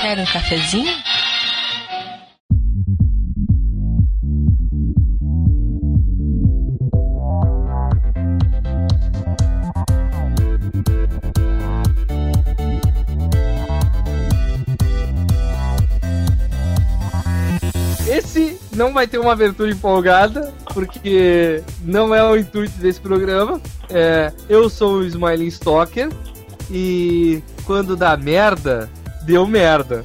Quer um cafezinho? Esse não vai ter uma abertura empolgada, porque não é o intuito desse programa. É, eu sou o Smiling Stalker e quando dá merda, deu merda.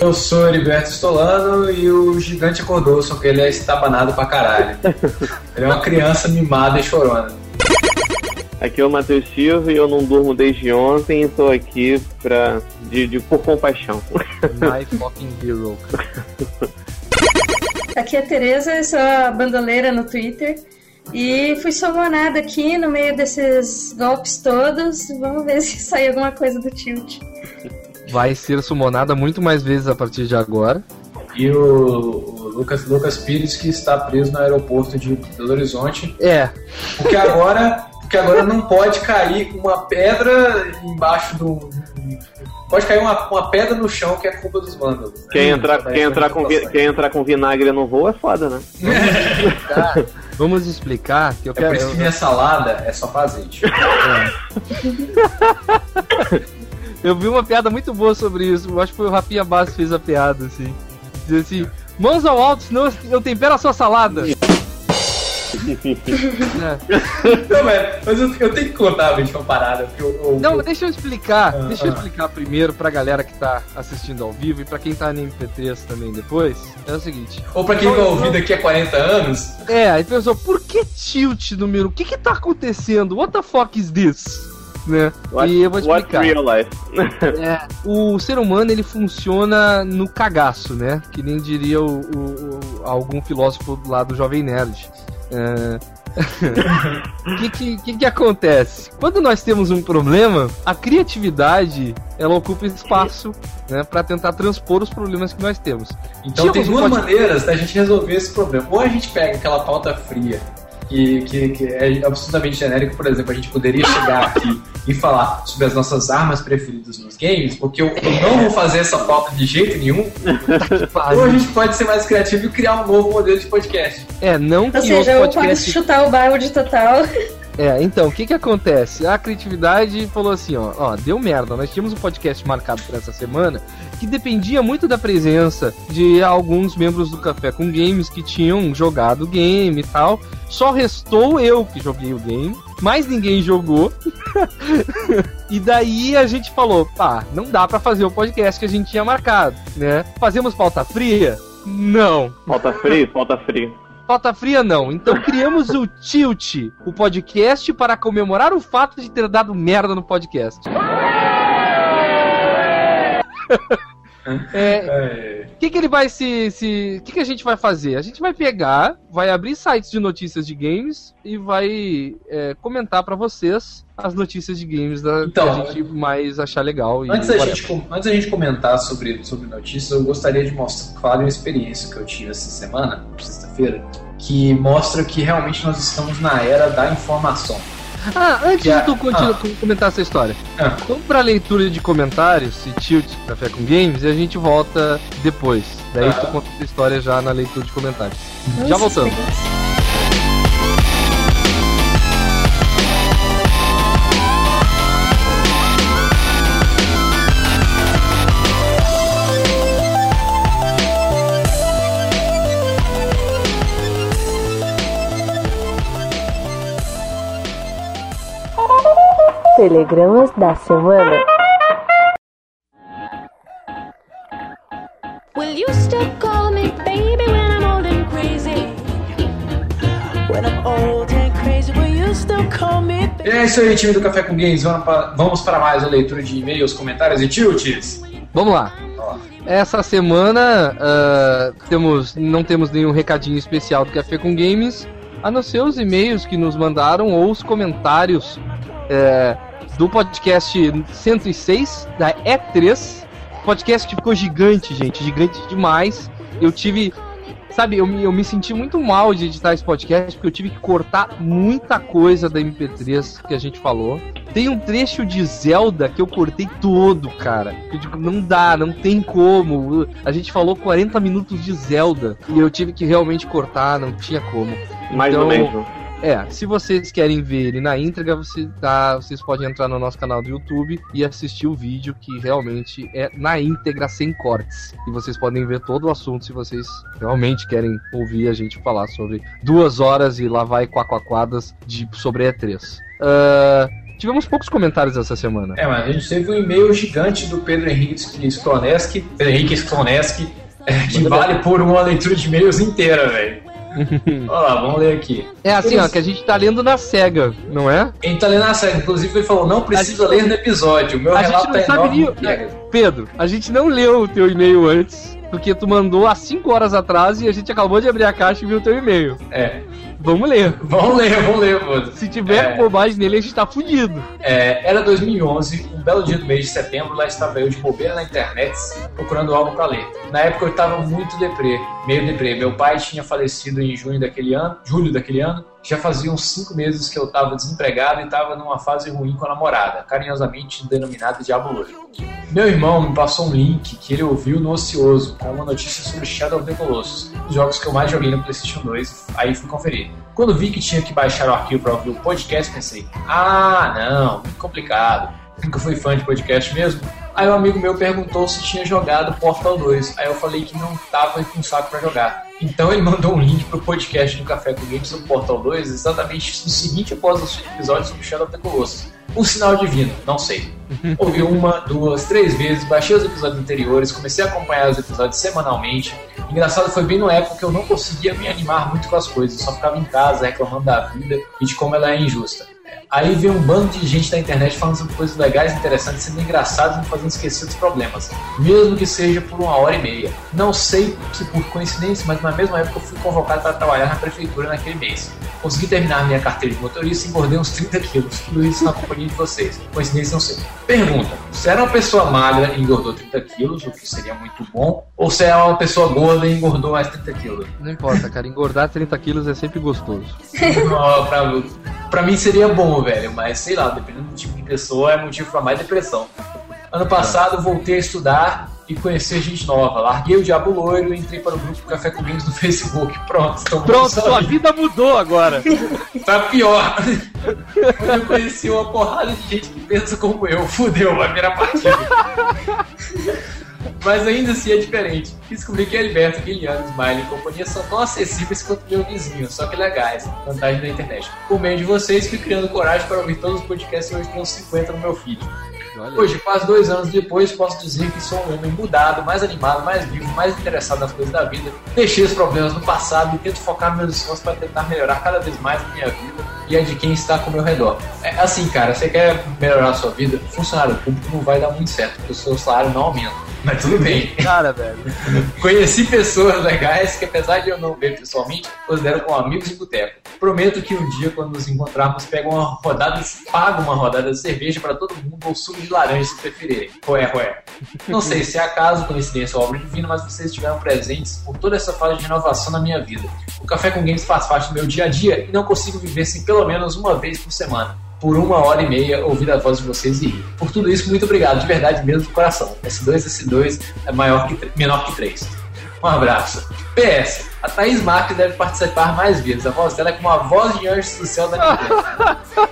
Eu sou o Heriberto Stolano e o gigante acordou, só que ele é estabanado pra caralho. Ele é uma criança mimada e chorona. Aqui é o Matheus Silva e eu não durmo desde ontem e tô aqui pra, de, de, por compaixão. My fucking hero. Aqui é a Tereza, eu sou a bandoleira no Twitter. E fui somonada aqui no meio desses golpes todos. Vamos ver se sai alguma coisa do tilt. Vai ser summonada muito mais vezes a partir de agora. E o, o Lucas, Lucas Pires, que está preso no aeroporto de Belo Horizonte. É. Porque agora, porque agora não pode cair uma pedra embaixo do. Pode cair uma, uma pedra no chão que é culpa dos vândalos. né? Quem entrar, quem, a entrar com, vi- quem entrar com vinagre no voo é foda, né? Vamos explicar que eu É por quero. isso que minha salada é só pra azeite. Eu vi uma piada muito boa sobre isso. Eu acho que foi o Rafinha Bastos que fez a piada, assim. Diz assim: mãos ao alto, senão eu tempero a sua salada. É. Não, mas eu, eu tenho que contar, bicho, uma parada. Porque eu, eu- Não, deixa eu explicar. Ah, deixa eu ah. explicar primeiro pra galera que tá assistindo ao vivo e pra quem tá no MP3 também depois. É o seguinte. Ou pra quem vai ouvir daqui a 40 anos, É, aí pensou, por que tilt número? O que que tá acontecendo? What the fuck is this? Né? What, e eu vou explicar. real life? É, o ser humano ele funciona no cagaço, né? Que nem diria o, o- o- algum filósofo lá do Jovem Nerd. É... O que, que, que que acontece? Quando nós temos um problema, a criatividade ela ocupa espaço né, para tentar transpor os problemas que nós temos. Então tem duas um pod- maneiras da gente resolver esse problema. Ou a gente pega aquela pauta fria, que, que, que é absolutamente genérico, por exemplo, a gente poderia chegar aqui e falar sobre as nossas armas preferidas nos games, porque eu, eu não vou fazer essa pauta de jeito nenhum. Ou a gente pode ser mais criativo e criar um novo modelo de podcast. É, não que Ou seja, eu posso chutar o balde total. É, então, o que que acontece? A criatividade falou assim, ó, ó, deu merda. Nós tínhamos um podcast marcado para essa semana que dependia muito da presença de alguns membros do Café com Games que tinham jogado o game e tal. Só restou eu que joguei o game, mais ninguém jogou. e daí a gente falou, pá, não dá pra fazer o podcast que a gente tinha marcado, né? Fazemos pauta fria? Não. Falta frio? Falta frio. Pauta fria não. Então criamos o Tilt, o podcast para comemorar o fato de ter dado merda no podcast. É, É, o que, que ele vai se. se que, que a gente vai fazer? A gente vai pegar, vai abrir sites de notícias de games e vai é, comentar pra vocês as notícias de games da, Então, que a gente mais achar legal. Antes da, gente, antes da gente comentar sobre, sobre notícias, eu gostaria de mostrar, de uma experiência que eu tive essa semana, sexta-feira, que mostra que realmente nós estamos na era da informação. Ah, antes a- de tu continu- ah. comentar essa história, Ah. vamos pra leitura de comentários e tilt café com games e a gente volta depois. Daí Ah. tu conta a história já na leitura de comentários. Já voltamos. Telegramas da semana. Will you still call me baby when I'm old and crazy? When I'm old and crazy, will you still call me E é isso aí, time do Café com Games. Vamos para, vamos para mais a leitura de e-mails, comentários e tilts. Vamos lá. Ó, Essa semana ah, temos, não temos nenhum recadinho especial do Café com Games, a não ser os e-mails que nos mandaram ou os comentários é, do podcast 106 da E3. Podcast que ficou gigante, gente, gigante demais. Eu tive Sabe, eu me, eu me senti muito mal de editar esse podcast porque eu tive que cortar muita coisa da MP3 que a gente falou. Tem um trecho de Zelda que eu cortei todo, cara. Eu digo, não dá, não tem como. A gente falou 40 minutos de Zelda e eu tive que realmente cortar, não tinha como. Mais Então, ou menos. É, se vocês querem ver ele na íntegra, você tá, vocês podem entrar no nosso canal do YouTube e assistir o vídeo que realmente é na íntegra, sem cortes. E vocês podem ver todo o assunto se vocês realmente querem ouvir a gente falar sobre duas horas e lá vai quaquaquadas de, sobre E3. Ah, tivemos poucos comentários essa semana. É, mas a gente teve um e-mail gigante do Pedro Henrique Skloneski, Pedro Henrique Skloneski, é, que vale por uma leitura de e-mails inteira, velho. Olha lá, vamos ler aqui. É assim, ó, que a gente tá lendo na SEGA, não é? Ele tá lendo a série, inclusive ele falou, não precisa A gente- ler no episódio, o meu A gente relato não é sabe enorme. nem- Pedro, a gente não leu o teu e-mail antes, porque tu mandou há 5 horas atrás e a gente acabou de abrir a caixa e viu o teu e-mail. É, Vamos ler. vamos ler, vamos ler, mano. Se tiver É. bobagem nele, a gente tá fudido. É, era 2011, um belo dia do mês de setembro, lá estava eu de bobeira na internet, procurando algo pra ler. Na época eu estava muito deprê, meio deprê. Meu pai tinha falecido em junho daquele ano, julho daquele ano. Já fazia uns cinco meses que eu estava desempregado e estava numa fase ruim com a namorada, carinhosamente denominada Diabo Loiro. Meu irmão me passou um link que ele ouviu no Ocioso, com uma notícia sobre Shadow of the Colossus, os jogos que eu mais joguei no PlayStation 2, aí fui conferir. Quando vi que tinha que baixar o arquivo para ouvir o podcast, pensei: ah, não, muito complicado. Nunca fui fã de podcast mesmo. Aí um amigo meu perguntou se tinha jogado Portal 2. Aí eu falei que não tava com saco pra jogar. Então ele mandou um link pro podcast do Café com Games sobre Portal 2, exatamente no seguinte após o episódio sobre Shadow of the Colossus. Um sinal divino, não sei. Ouvi uma, duas, três vezes, baixei os episódios anteriores, comecei a acompanhar os episódios semanalmente. Engraçado foi bem no época que eu não conseguia me animar muito com as coisas, eu só ficava em casa reclamando da vida e de como ela é injusta. Aí vem um bando de gente na internet falando sobre coisas legais, interessantes, sendo engraçados e me fazendo esquecer dos problemas, mesmo que seja por uma hora e meia. Não sei se por coincidência, mas na mesma época eu fui convocado para trabalhar na prefeitura naquele mês. Consegui terminar minha carteira de motorista e engordei uns 30 quilos, tudo isso na companhia de vocês. Coincidência não sei. Pergunta: se era uma pessoa magra e engordou 30 quilos, o que seria muito bom, ou se era uma pessoa gorda e engordou mais 30 quilos? Não importa, cara. Engordar 30 quilos é sempre gostoso. Não, pra, pra mim seria bom, velho, mas sei lá, dependendo do tipo de pessoa, é motivo pra mais depressão. Ano passado voltei a estudar e conhecer gente nova. Larguei o Diabo Loiro e entrei para o grupo Café com Games no Facebook. Pronto, Pronto, sua vida mudou agora. Tá pior. Onde eu conheci uma porrada de gente que pensa como eu. Fudeu, vai virar partida. Mas ainda assim é diferente. Descobri que Alberto, Guilherme, Smiley e companhia são tão acessíveis quanto meu vizinho, só que legais. Vantagem da internet. Por meio de vocês, fui criando coragem para ouvir todos os podcasts e hoje tenho uns 50 no meu feed. Olha, Hoje, quase dois anos depois, posso dizer que sou um homem mudado, mais animado, mais vivo, mais interessado nas coisas da vida. Deixei os problemas no passado e tento focar meus esforços para tentar melhorar cada vez mais a minha vida e a de quem está ao meu redor. É assim, cara, você quer melhorar a sua vida? Funcionário público não vai dar muito certo, porque o seu salário não aumenta. Mas tudo bem. cara, velho. Conheci pessoas legais que, apesar de eu não ver pessoalmente, considero como amigos de boteco. Prometo que um dia, quando nos encontrarmos, pego uma rodada, pago uma rodada de cerveja para todo mundo ou suco de laranja se preferirem. Roé, roé. Não sei se é acaso, coincidência ou obra divina, mas vocês estiveram presentes por toda essa fase de renovação na minha vida. O Café com Games faz parte do meu dia a dia e não consigo viver sem pelo menos uma vez por semana. Por uma hora e meia ouvir a voz de vocês e rir. Por tudo isso, muito obrigado, de verdade mesmo, do coração. S2, S2 é maior que, menor que 3. Um abraço. PS, a Thaís Marques deve participar mais vezes. A voz dela é como a voz de anjos do céu da Nintendo.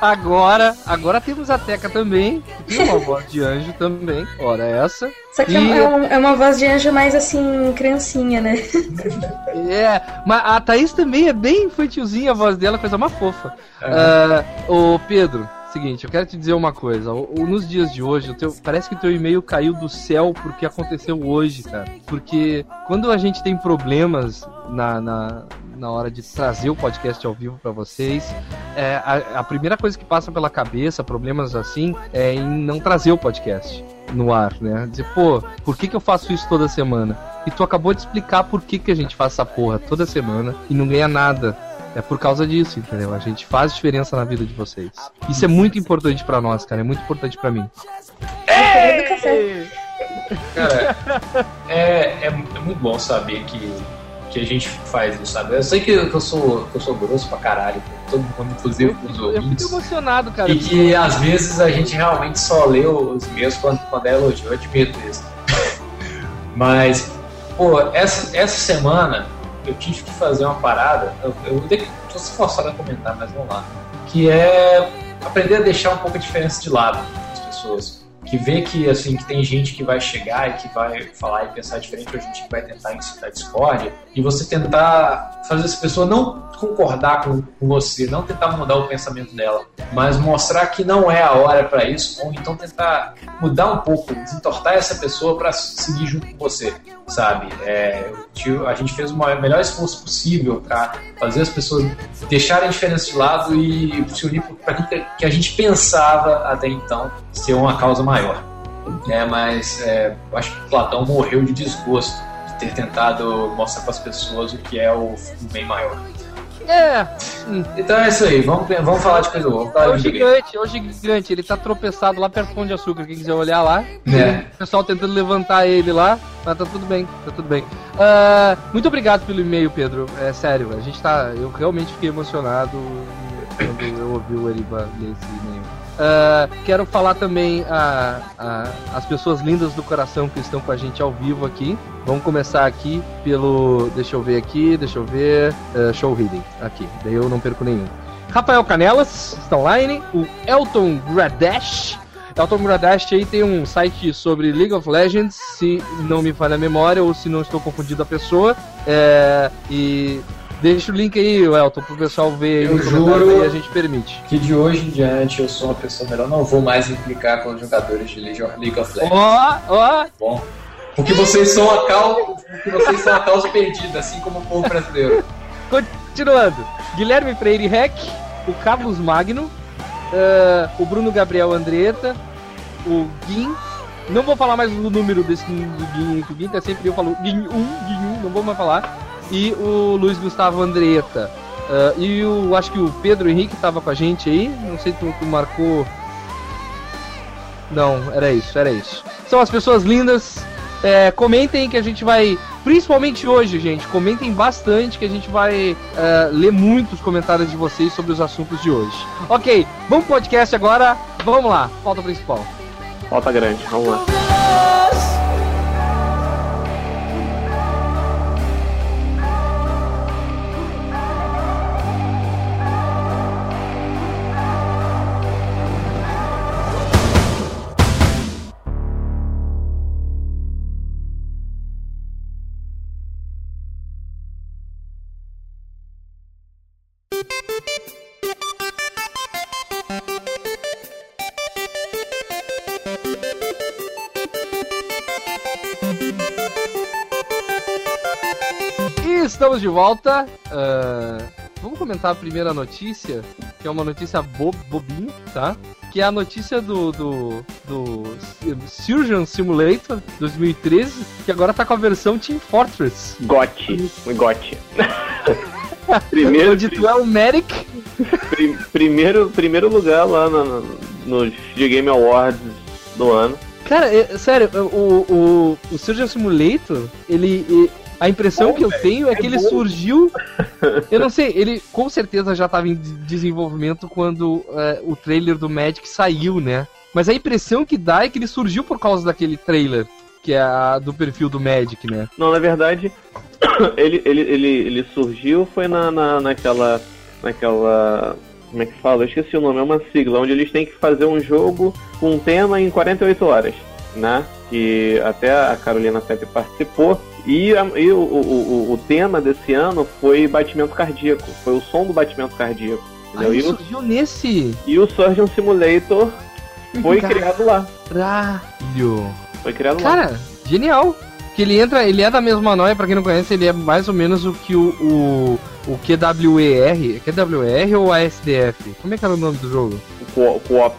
Agora, agora temos a Teca também, que tem uma voz de anjo também. Ora, essa. Só que E- é, um- é uma voz de anjo mais assim, criancinha, né? É, mas a Thaís também é bem infantilzinha a voz dela, coisa mais fofa. Ah, ô Pedro, seguinte, eu quero te dizer uma coisa. Nos dias de hoje, teu- parece que teu e-mail caiu do céu porque aconteceu hoje, cara. Porque quando a gente tem problemas na, na, na hora de trazer o podcast ao vivo pra vocês, é, a, a primeira coisa que passa pela cabeça, problemas assim, é em não trazer o podcast no ar, né? Dizer, pô, por que, que eu faço isso toda semana? E tu acabou de explicar por que, que a gente faz essa porra toda semana e não ganha nada. É por causa disso, entendeu? A gente faz diferença na vida de vocês. Isso é muito importante pra nós, cara. É muito importante pra mim. É café. Cara, é, é, é muito bom saber que que a gente faz isso, sabe? Eu sei que eu sou, que eu sou grosso pra caralho, todo mundo, inclusive os Eu fico ouvintes. emocionado, cara. E que às vezes a gente realmente só lê os meus quando, quando é elogio, eu admito isso. Mas, pô, essa, essa semana eu tive que fazer uma parada, eu, eu tô se forçado a comentar, mas vamos lá. Que é aprender a deixar um pouco a diferença de lado das pessoas. Que vê que, assim, que tem gente que vai chegar e que vai falar e pensar diferente, ou gente que vai tentar incitar discórdia, e você tentar fazer essa pessoa não concordar com, com você, não tentar mudar o pensamento dela, mas mostrar que não é a hora para isso, ou então tentar mudar um pouco, desentortar essa pessoa para seguir junto com você, sabe? É, a gente fez o melhor esforço possível para fazer as pessoas deixarem a diferença de lado e se unir para que a gente pensava até então ser uma causa maior. É, mas é, eu acho que Platão morreu de desgosto de ter tentado mostrar para as pessoas o que é o bem maior. É, Então é isso aí, vamos, vamos falar de coisa boa. É o gigante, é o gigante. Ele tá tropeçado lá perto do Pão de Açúcar. Quem quiser olhar lá. É. O pessoal tentando levantar ele lá, mas tá tudo bem, tá tudo bem. Ah, muito obrigado pelo e-mail, Pedro. É sério, a gente tá. Eu realmente fiquei emocionado quando eu ouvi o Eriba ler esse e-mail. Ah, quero falar também a, a- as pessoas lindas do coração que estão com a gente ao vivo aqui. Vamos começar aqui pelo. Deixa eu ver aqui, deixa eu ver. ah, show Reading. Aqui, daí eu não perco nenhum. Rafael Canelas está online. O Elton Gradesh. Elton Gradash aí tem um site sobre League of Legends, se não me falha a memória ou se não estou confundindo a pessoa. É, e deixa o link aí, Elton, pro pessoal ver aí Eu juro. aí, a gente permite. Que de hoje em diante eu sou uma pessoa melhor, não vou mais implicar com os jogadores de League of Legends. Ó, ó, Bom, porque vocês são a causa, porque vocês são a causa perdida, assim como o povo brasileiro. continuando. Guilherme Freire Rec, o Carlos Magno, é, o Bruno Gabriel Andretta, o Guim. Não vou falar mais o número desse do Guim, que o Guim tá sempre eu falo Guim 1, Guim 1, não vou mais falar. E o Luiz Gustavo Andretta. É, e o, acho que o Pedro Henrique tava com a gente aí. Não sei se tu, tu marcou. Não, era isso, era isso. São as pessoas lindas. É, comentem que a gente vai. Principalmente hoje, gente. Comentem bastante que a gente vai é, ler muitos comentários de vocês sobre os assuntos de hoje. Ok, vamos pro podcast agora. Vamos lá, pauta principal. Falta grande, vamos lá. Estamos de volta. Ah, vamos comentar a primeira notícia, que é uma notícia bo bobinha, tá? Que é a notícia do, do, do Surgeon Simulator 2013, que agora tá com a versão Team Fortress. Gote, gote. primeiro, Onde tu é o Medic pri- primeiro, primeiro lugar lá no, no, The Game Awards do ano. Cara, é- sério, o, o, o Surgeon Simulator, ele. A impressão que eu tenho é que ele surgiu. Eu não sei, ele com certeza já estava em de- desenvolvimento quando é, o trailer do Magic saiu, né? Mas a impressão que dá é que ele surgiu por causa daquele trailer, que é a do perfil do Magic, né? Não, na verdade, ele, ele, ele, ele surgiu foi na, na, naquela. naquela. Como é que fala? Eu esqueci o nome, é uma sigla, onde eles têm que fazer um jogo com um tema em 48 horas, né? Que até a Carolina Pepe participou. E, a- e o, o, o, o tema desse ano foi batimento cardíaco, foi o som do batimento cardíaco. Entendeu? E, o, surgiu nesse. e o Surgeon Simulator foi criado lá. Caralho! Foi criado lá. Cara, genial! Que ele entra, ele é da mesma noia, pra quem não conhece, ele é mais ou menos o que o, o, o QWER. É QWER ou ASDF? Como é que era o nome do jogo? O co- co-op.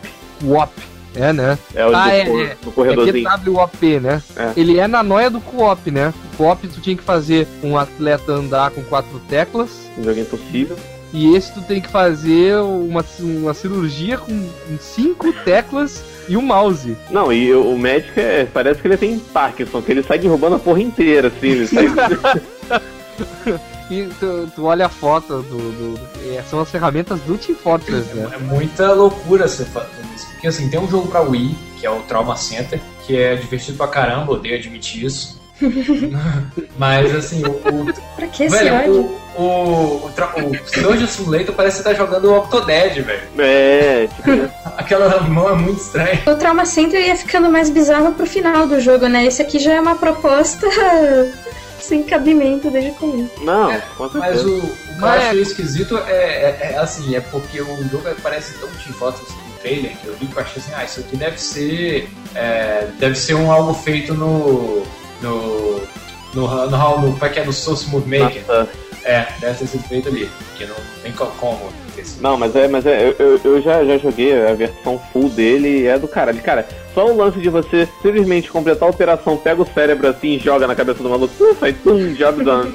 É, né? É o Ah, do, é, cor- é. do É corredorzinho. QWOP, né? É. Ele é na noia do co-op, né? O co-op tu tinha que fazer um atleta andar com quatro teclas. Um jogo impossível. E esse tu tem que fazer uma, uma cirurgia com cinco teclas e um mouse. Não, e o o médico é, parece que ele tem Parkinson, que ele sai derrubando a porra inteira, assim. Ele sai... E tu, tu olha a foto do. do- é, são as ferramentas do Team Fortress, né? É muita loucura você fazer isso. Porque assim, tem um jogo pra Wii, que é o Trauma Center, que é divertido pra caramba, odeio admitir isso. Mas assim, o, o, Pra que esse velho, ódio? o, o, o, tra- o Surgeon Simulator parece que tá jogando o Octodad, velho. É, tipo, Aquela mão é muito estranha. O Trauma Center ia ficando mais bizarro pro final do jogo, né? Esse aqui já é uma proposta sem cabimento desde o começo. não, É, Mas o, o que eu Mas- achei esquisito é, é- é assim, é porque o jogo parece tão de fotos no trailer que eu vi que eu achei assim, ah, isso aqui deve ser. é, deve ser um algo feito no. no. no, no, no, no, é é? No Source Move Maker. Nossa. É, deve ter sido feito ali. Porque não tem co- como. Sido. Não, mas é, mas é, eu- eu, eu já, já joguei a versão full dele e é do caralho. Cara, só o lance de você simplesmente completar a operação, pega o cérebro assim e joga na cabeça do maluco, sai tum, job done.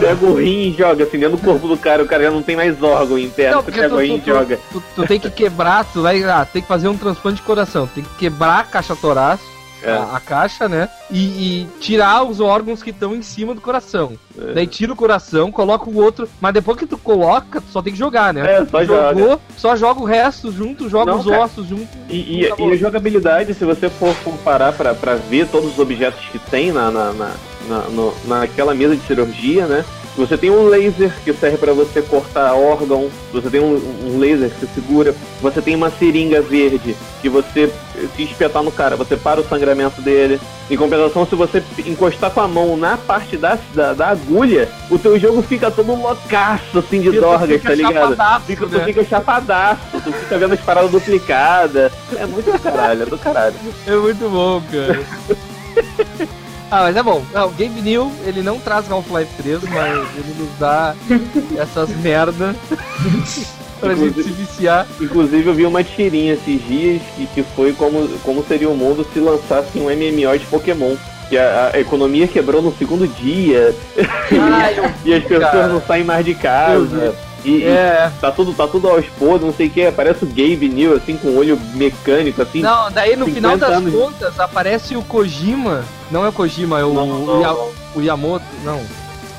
pega o rim e joga assim dentro do corpo do cara, o cara já não tem mais órgão interno, Não, você pega tu, o rim tu, e joga. tu, tu, tu tem que quebrar, tu vai ah, tem que fazer um transplante de coração, tem que quebrar a caixa torácica, É. a, a caixa, né? E, e tirar os órgãos que estão em cima do coração. É. Daí tira o coração, coloca o outro, mas depois que tu coloca, tu só tem que jogar, né? É, só joga. Jogou, só joga o resto junto, joga Não, os cara. ossos junto. E, e- e a jogabilidade, se você for comparar pra, pra ver todos os objetos que tem na, na, na, na- no- naquela mesa de cirurgia, né? Você tem um laser que serve pra você cortar órgão, você tem um, um laser que você segura, você tem uma seringa verde que você se espetar no cara, você para o sangramento dele. Em compensação, se você encostar com a mão na parte da, da, da agulha, o teu jogo fica todo loucaço assim de dorgas, tá ligado? chapadaço, Fica, né? Tu fica chapadaço, tu fica vendo as paradas duplicadas. É muito do caralho, é do caralho. É muito bom, cara. ah, mas é bom. Não, o Game New, ele não traz Half-Life 3, mas ele nos dá essas merda pra gente se viciar. Inclusive eu vi uma tirinha esses dias que, que foi como, como seria o mundo se lançasse um MMO de Pokémon. Que a, a economia quebrou no segundo dia eu e as pessoas cara. não saem mais de Eu casa. E, e É. tá tudo, tá tudo aos podres, não sei o que. Parece o Gabe New, assim, com olho mecânico, assim. Não, daí no 50 final das anos. contas aparece o Kojima. Não é o Kojima, é o, Não, não, o, Ya- não. o Yamoto. Não.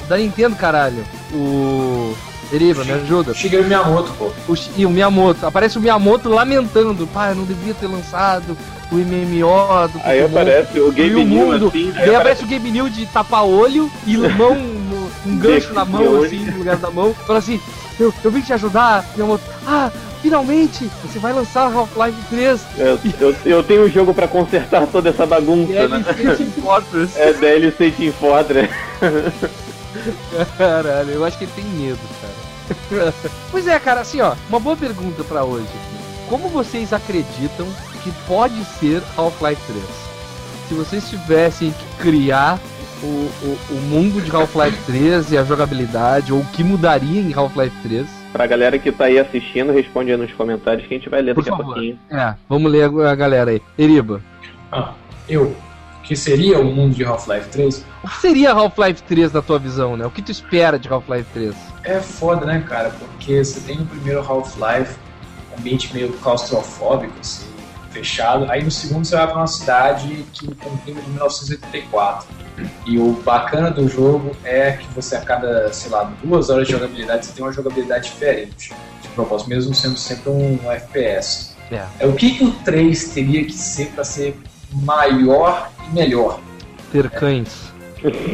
Da Nintendo, caralho. O. Eriba, me ajuda. Shigeru Miyamoto, pô. O, e o Miyamoto. Aparece o Miyamoto lamentando. Pai, eu não devia ter lançado o MMO do Aí Pokémon. aparece o E Gabe o New, mundo. assim. Daí aparece o Game New de tapar olho e mão, um gancho na mão, assim, no lugar da mão. Fala assim, eu, eu vim te ajudar, Miyamoto. Ah, finalmente, você vai lançar Half-Life 3. Eu, eu, eu tenho um jogo pra consertar toda essa bagunça, né? DLC Team Fortress. É DLC Team Fortress. Caralho, eu acho que ele tem medo, cara. pois é, cara, assim, ó, uma boa pergunta pra hoje. Como vocês acreditam que pode ser Half-Life 3? Se vocês tivessem que criar o, o, o mundo de Half-Life 3 e a jogabilidade, ou o que mudaria em Half-Life 3, Pra galera que tá aí assistindo, responde aí nos comentários que a gente vai ler Por daqui a favor. pouquinho. é, vamos ler a a galera aí. Eriba, Ah, eu. Que seria o mundo de Half-Life 3? o que seria Half-Life 3 na tua visão, né? O que tu espera de Half-Life 3? É foda, né, cara? Porque você tem o primeiro Half-Life, um ambiente meio claustrofóbico, assim, fechado. Aí no segundo você vai pra uma cidade que tem um clima de 1984. E o bacana do jogo é que você a cada, sei lá, duas horas de jogabilidade você tem uma jogabilidade diferente. De propósito, mesmo sendo sempre um FPS. É. É, o que, que o 3 teria que ser pra ser maior e melhor? Ter cães.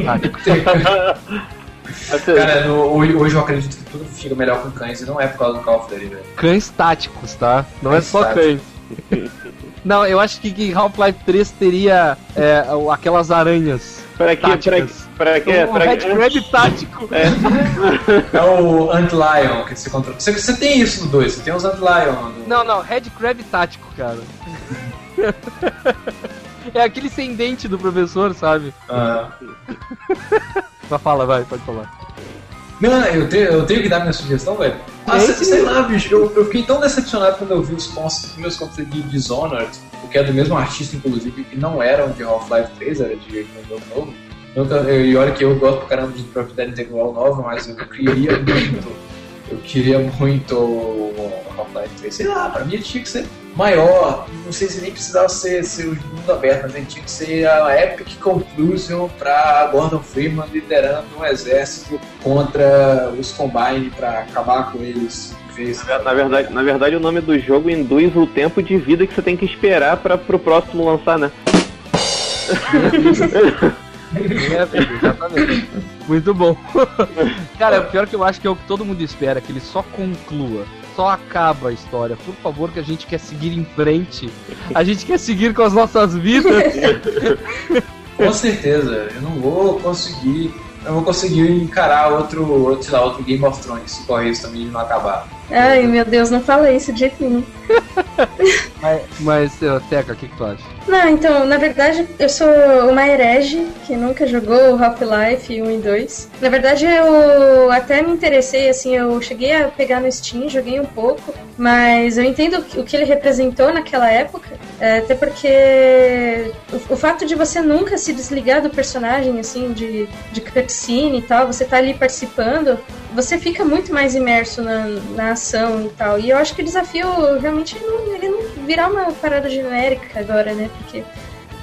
Ah, Assim, Cara, no- hoje, eu acredito que tudo fica melhor com cães e não é por causa do Call of Duty, velho. cães táticos, tá? Não é Cães só táticos. cães. Não, eu acho que que Half-Life 3 teria é, o- aquelas aranhas. pra quê? Pra, táticas. pra quê? um Pra Red? Crab tático. É o Antlion que você controla. Você, você tem isso no 2, você tem os Antlion. No... Não, não, Red Crab tático, cara. É aquele sem dente do professor, sabe? Ah. Mas fala, vai, pode falar. Não, eu tenho, eu tenho que dar minha sugestão, velho. Ah, É sei, sei lá, bicho, eu, eu fiquei tão decepcionado quando eu vi os os primeiros contos de Dishonored, porque é do mesmo artista, inclusive, que não eram de Half-Life 3, era de um jogo novo. Nunca, eu, e olha que eu gosto pra caramba de propriedade intelectual nova, mas eu queria muito. Eu queria muito Half-Life 3. Sei lá, pra mim tinha que ser maior. Não sei se nem precisava ser, ser o mundo aberto, mas ele tinha que ser a Epic Conclusion para Gordon Freeman liderando um exército contra os Combine para acabar com eles. Na verdade, na verdade, o nome do jogo induz o tempo de vida que você tem que esperar para pro próximo lançar, né? É, exatamente. Muito bom. Cara, o pior que eu acho que é o que todo mundo espera, que ele só conclua, só acaba a história. Por favor, que a gente quer seguir em frente. A gente quer seguir com as nossas vidas. Com certeza, eu não vou conseguir. Eu vou conseguir encarar outro, outro, sei lá, outro Game of Thrones se correr isso também de não acabar. Ai, meu Deus, não fala isso de jeito nenhum. Mas, mas Teca, o que, que tu acha? Não, então, na verdade, eu sou uma herege que nunca jogou Half-Life 1 e 2. Na verdade, eu até me interessei, assim, eu cheguei a pegar no Steam, joguei um pouco, mas eu entendo o que ele representou naquela época, é, até porque o, o fato de você nunca se desligar do personagem, assim, de, de cutscene e tal, você tá ali participando, você fica muito mais imerso na, na ação e tal. E eu acho que o desafio realmente não, ele não virar uma parada genérica agora, né? Porque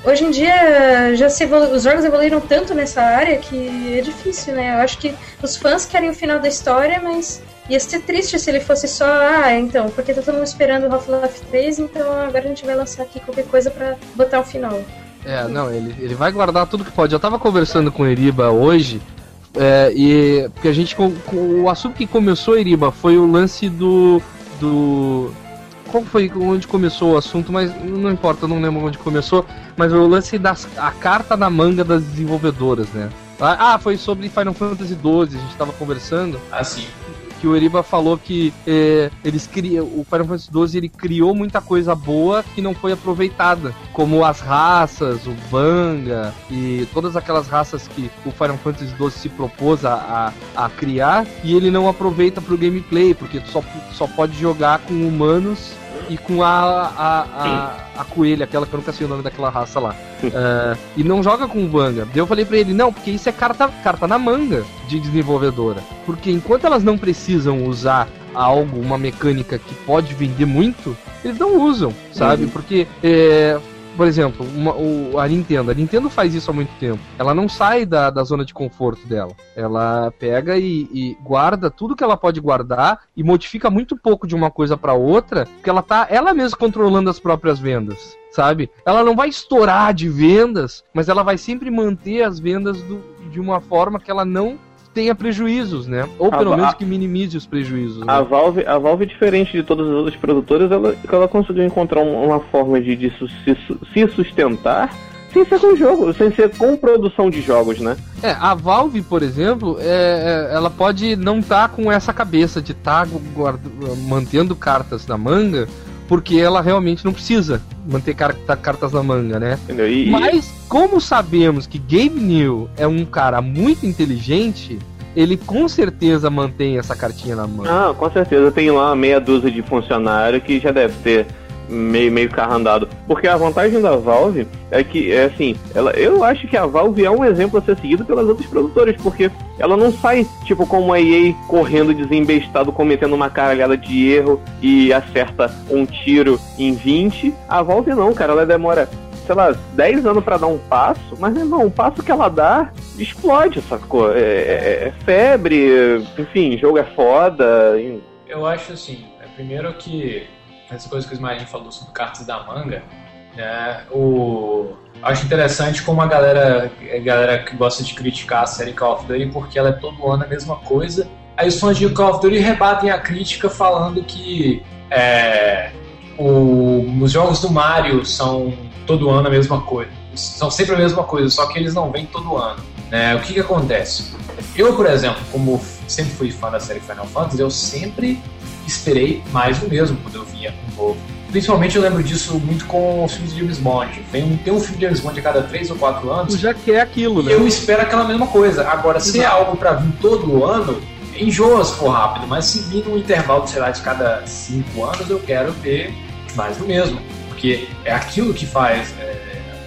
hoje em dia já os jogos evoluíram tanto nessa área que é difícil, né? Eu acho que os fãs querem o final da história, mas ia ser triste se ele fosse só, ah, então, porque tá todo mundo esperando o Half-Life 3, então agora a gente vai lançar aqui qualquer coisa pra botar um final. É, não, ele, ele vai guardar tudo que pode. Eu tava conversando com o Eriba hoje, é, e porque a gente. com- com- o assunto que começou, Eriba, foi o lance do. do. Qual foi onde começou o assunto, mas não importa, não lembro onde começou, mas o lance das a carta na manga das desenvolvedoras, né? Ah, foi sobre Final Fantasy XII, a gente tava conversando Assim, que o Eriba falou que é, eles criam, o Final Fantasy XII ele criou muita coisa boa que não foi aproveitada, como as raças, o Vanga e todas aquelas raças que o Final Fantasy XII se propôs a, a, a criar e ele não aproveita pro gameplay, porque só, só pode jogar com humanos e com a, a, a, a coelha, aquela que eu nunca sei o nome daquela raça lá. É, e não joga com o Vanga. Daí eu falei pra ele, não, porque isso é carta, carta na manga de desenvolvedora. Porque enquanto elas não precisam usar algo, uma mecânica que pode vender muito, eles não usam, sabe? Porque, é, por exemplo, uma- o- a Nintendo, a Nintendo faz isso há muito tempo. Ela não sai da, da zona de conforto dela. Ela pega e, e guarda tudo que ela pode guardar e modifica muito pouco de uma coisa pra outra, porque ela tá ela mesma controlando as próprias vendas. Sabe? Ela não vai estourar de vendas, mas ela vai sempre manter as vendas do- de uma forma que ela não tenha prejuízos, né? Ou A pelo va- menos que minimize os prejuízos. A Né? Valve, a Valve, diferente de todas as outras produtoras, ela, ela conseguiu encontrar um- uma forma de, de se, se sustentar sem ser com jogo, sem ser com produção de jogos, né? É, a Valve, por exemplo, é, é, ela pode não estar com essa cabeça de estar mantendo cartas na manga, porque ela realmente não precisa manter car- cartas na manga, né? E, Mas, como sabemos que Gabe New é um cara muito inteligente, ele com certeza mantém essa cartinha na manga. Ah, com certeza tem lá meia dúzia de funcionário que já deve ter meio, meio carro andado. Porque a vantagem da Valve é que, é assim, ela, eu acho que a Valve é um exemplo a ser seguido pelas outras produtoras, porque ela não sai, tipo, como a EA correndo desembestado, cometendo uma caralhada de erro e acerta um tiro em 20. A Valve não, cara, ela demora sei lá, 10 anos pra dar um passo, mas, meu irmão, o passo que ela dá explode, sacou? É, é- é febre, enfim, jogo é foda. Eu acho assim, é, primeiro que essa coisa que o Ismael falou sobre cartas da manga, né, o... acho interessante como a galera, a galera que gosta de criticar a série Call of Duty porque ela é todo ano a mesma coisa. Aí os fãs de Call of Duty rebatem a crítica falando que é, o- os jogos do Mario são todo ano a mesma coisa. São sempre a mesma coisa, só que eles não vêm todo ano. né? O que, que acontece? Eu, por exemplo, como sempre fui fã da série Final Fantasy, eu sempre esperei mais do mesmo quando eu via um novo. Principalmente eu lembro disso muito com os filmes de James Bond. Tem um, tem um filme de James Bond a cada 3 ou 4 Tu anos já quer aquilo, e né? eu espero aquela mesma coisa. Agora, se é algo pra vir todo ano, enjoa se for rápido, mas se vir num intervalo, sei lá, de cada 5 anos, eu quero ver mais do mesmo. Porque é aquilo que faz é,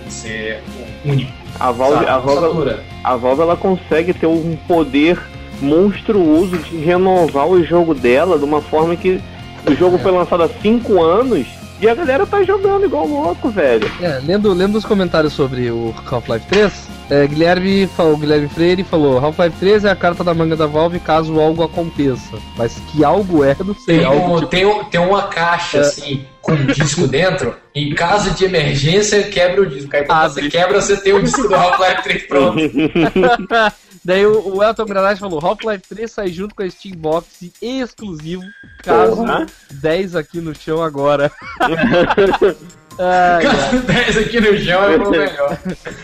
ser único. A Valve, sabe? a Valve, a Valve ela consegue ter um poder monstruoso de renovar o jogo dela de uma forma que o jogo É. foi lançado há 5 anos E a galera tá jogando igual louco, velho. É, lendo, lendo os comentários sobre o Half-Life 3, é, Guilherme falou, Guilherme Freire falou, Half-Life 3 é a carta da manga da Valve caso algo aconteça. Mas que algo é, não sei. Tem, algo um- tipo- tem, tem uma caixa É. assim, com um disco dentro. Em caso de emergência, quebra o disco. Aí quando Abre. você quebra, você tem o disco do Half-Life 3 pronto. Daí o, o Elton Granade falou, Half-Life 3 sai junto com a Steam Box exclusivo, caso Porra. 10 aqui no chão agora. Ai. Caso 10 aqui no chão é o melhor.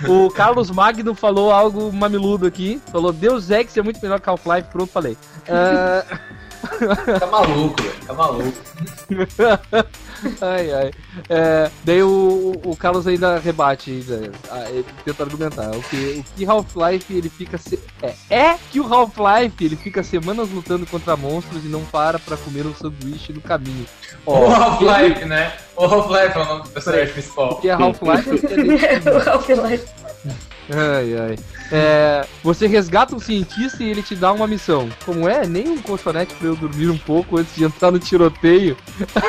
O Carlos Magno falou algo mamiludo aqui. Falou, Deus Ex é muito melhor que Half-Life. Pronto, falei. Ah, Tá maluco, velho. Tá maluco. ai, ai. É, daí o, o Carlos ainda rebate, ainda, ah, ele tenta argumentar. O que, o que Half-Life ele fica. Se, é, é que o Half-Life ele fica semanas lutando contra monstros e não para pra comer um sanduíche no caminho. O Half-Life, né? O Half-Life é o nome do personagem principal. Porque é Half-Life. o Half-Life. Ai, ai. É, você resgata um cientista e ele te dá uma missão. Como é? Nem um colchonete pra eu dormir um pouco antes de entrar no tiroteio.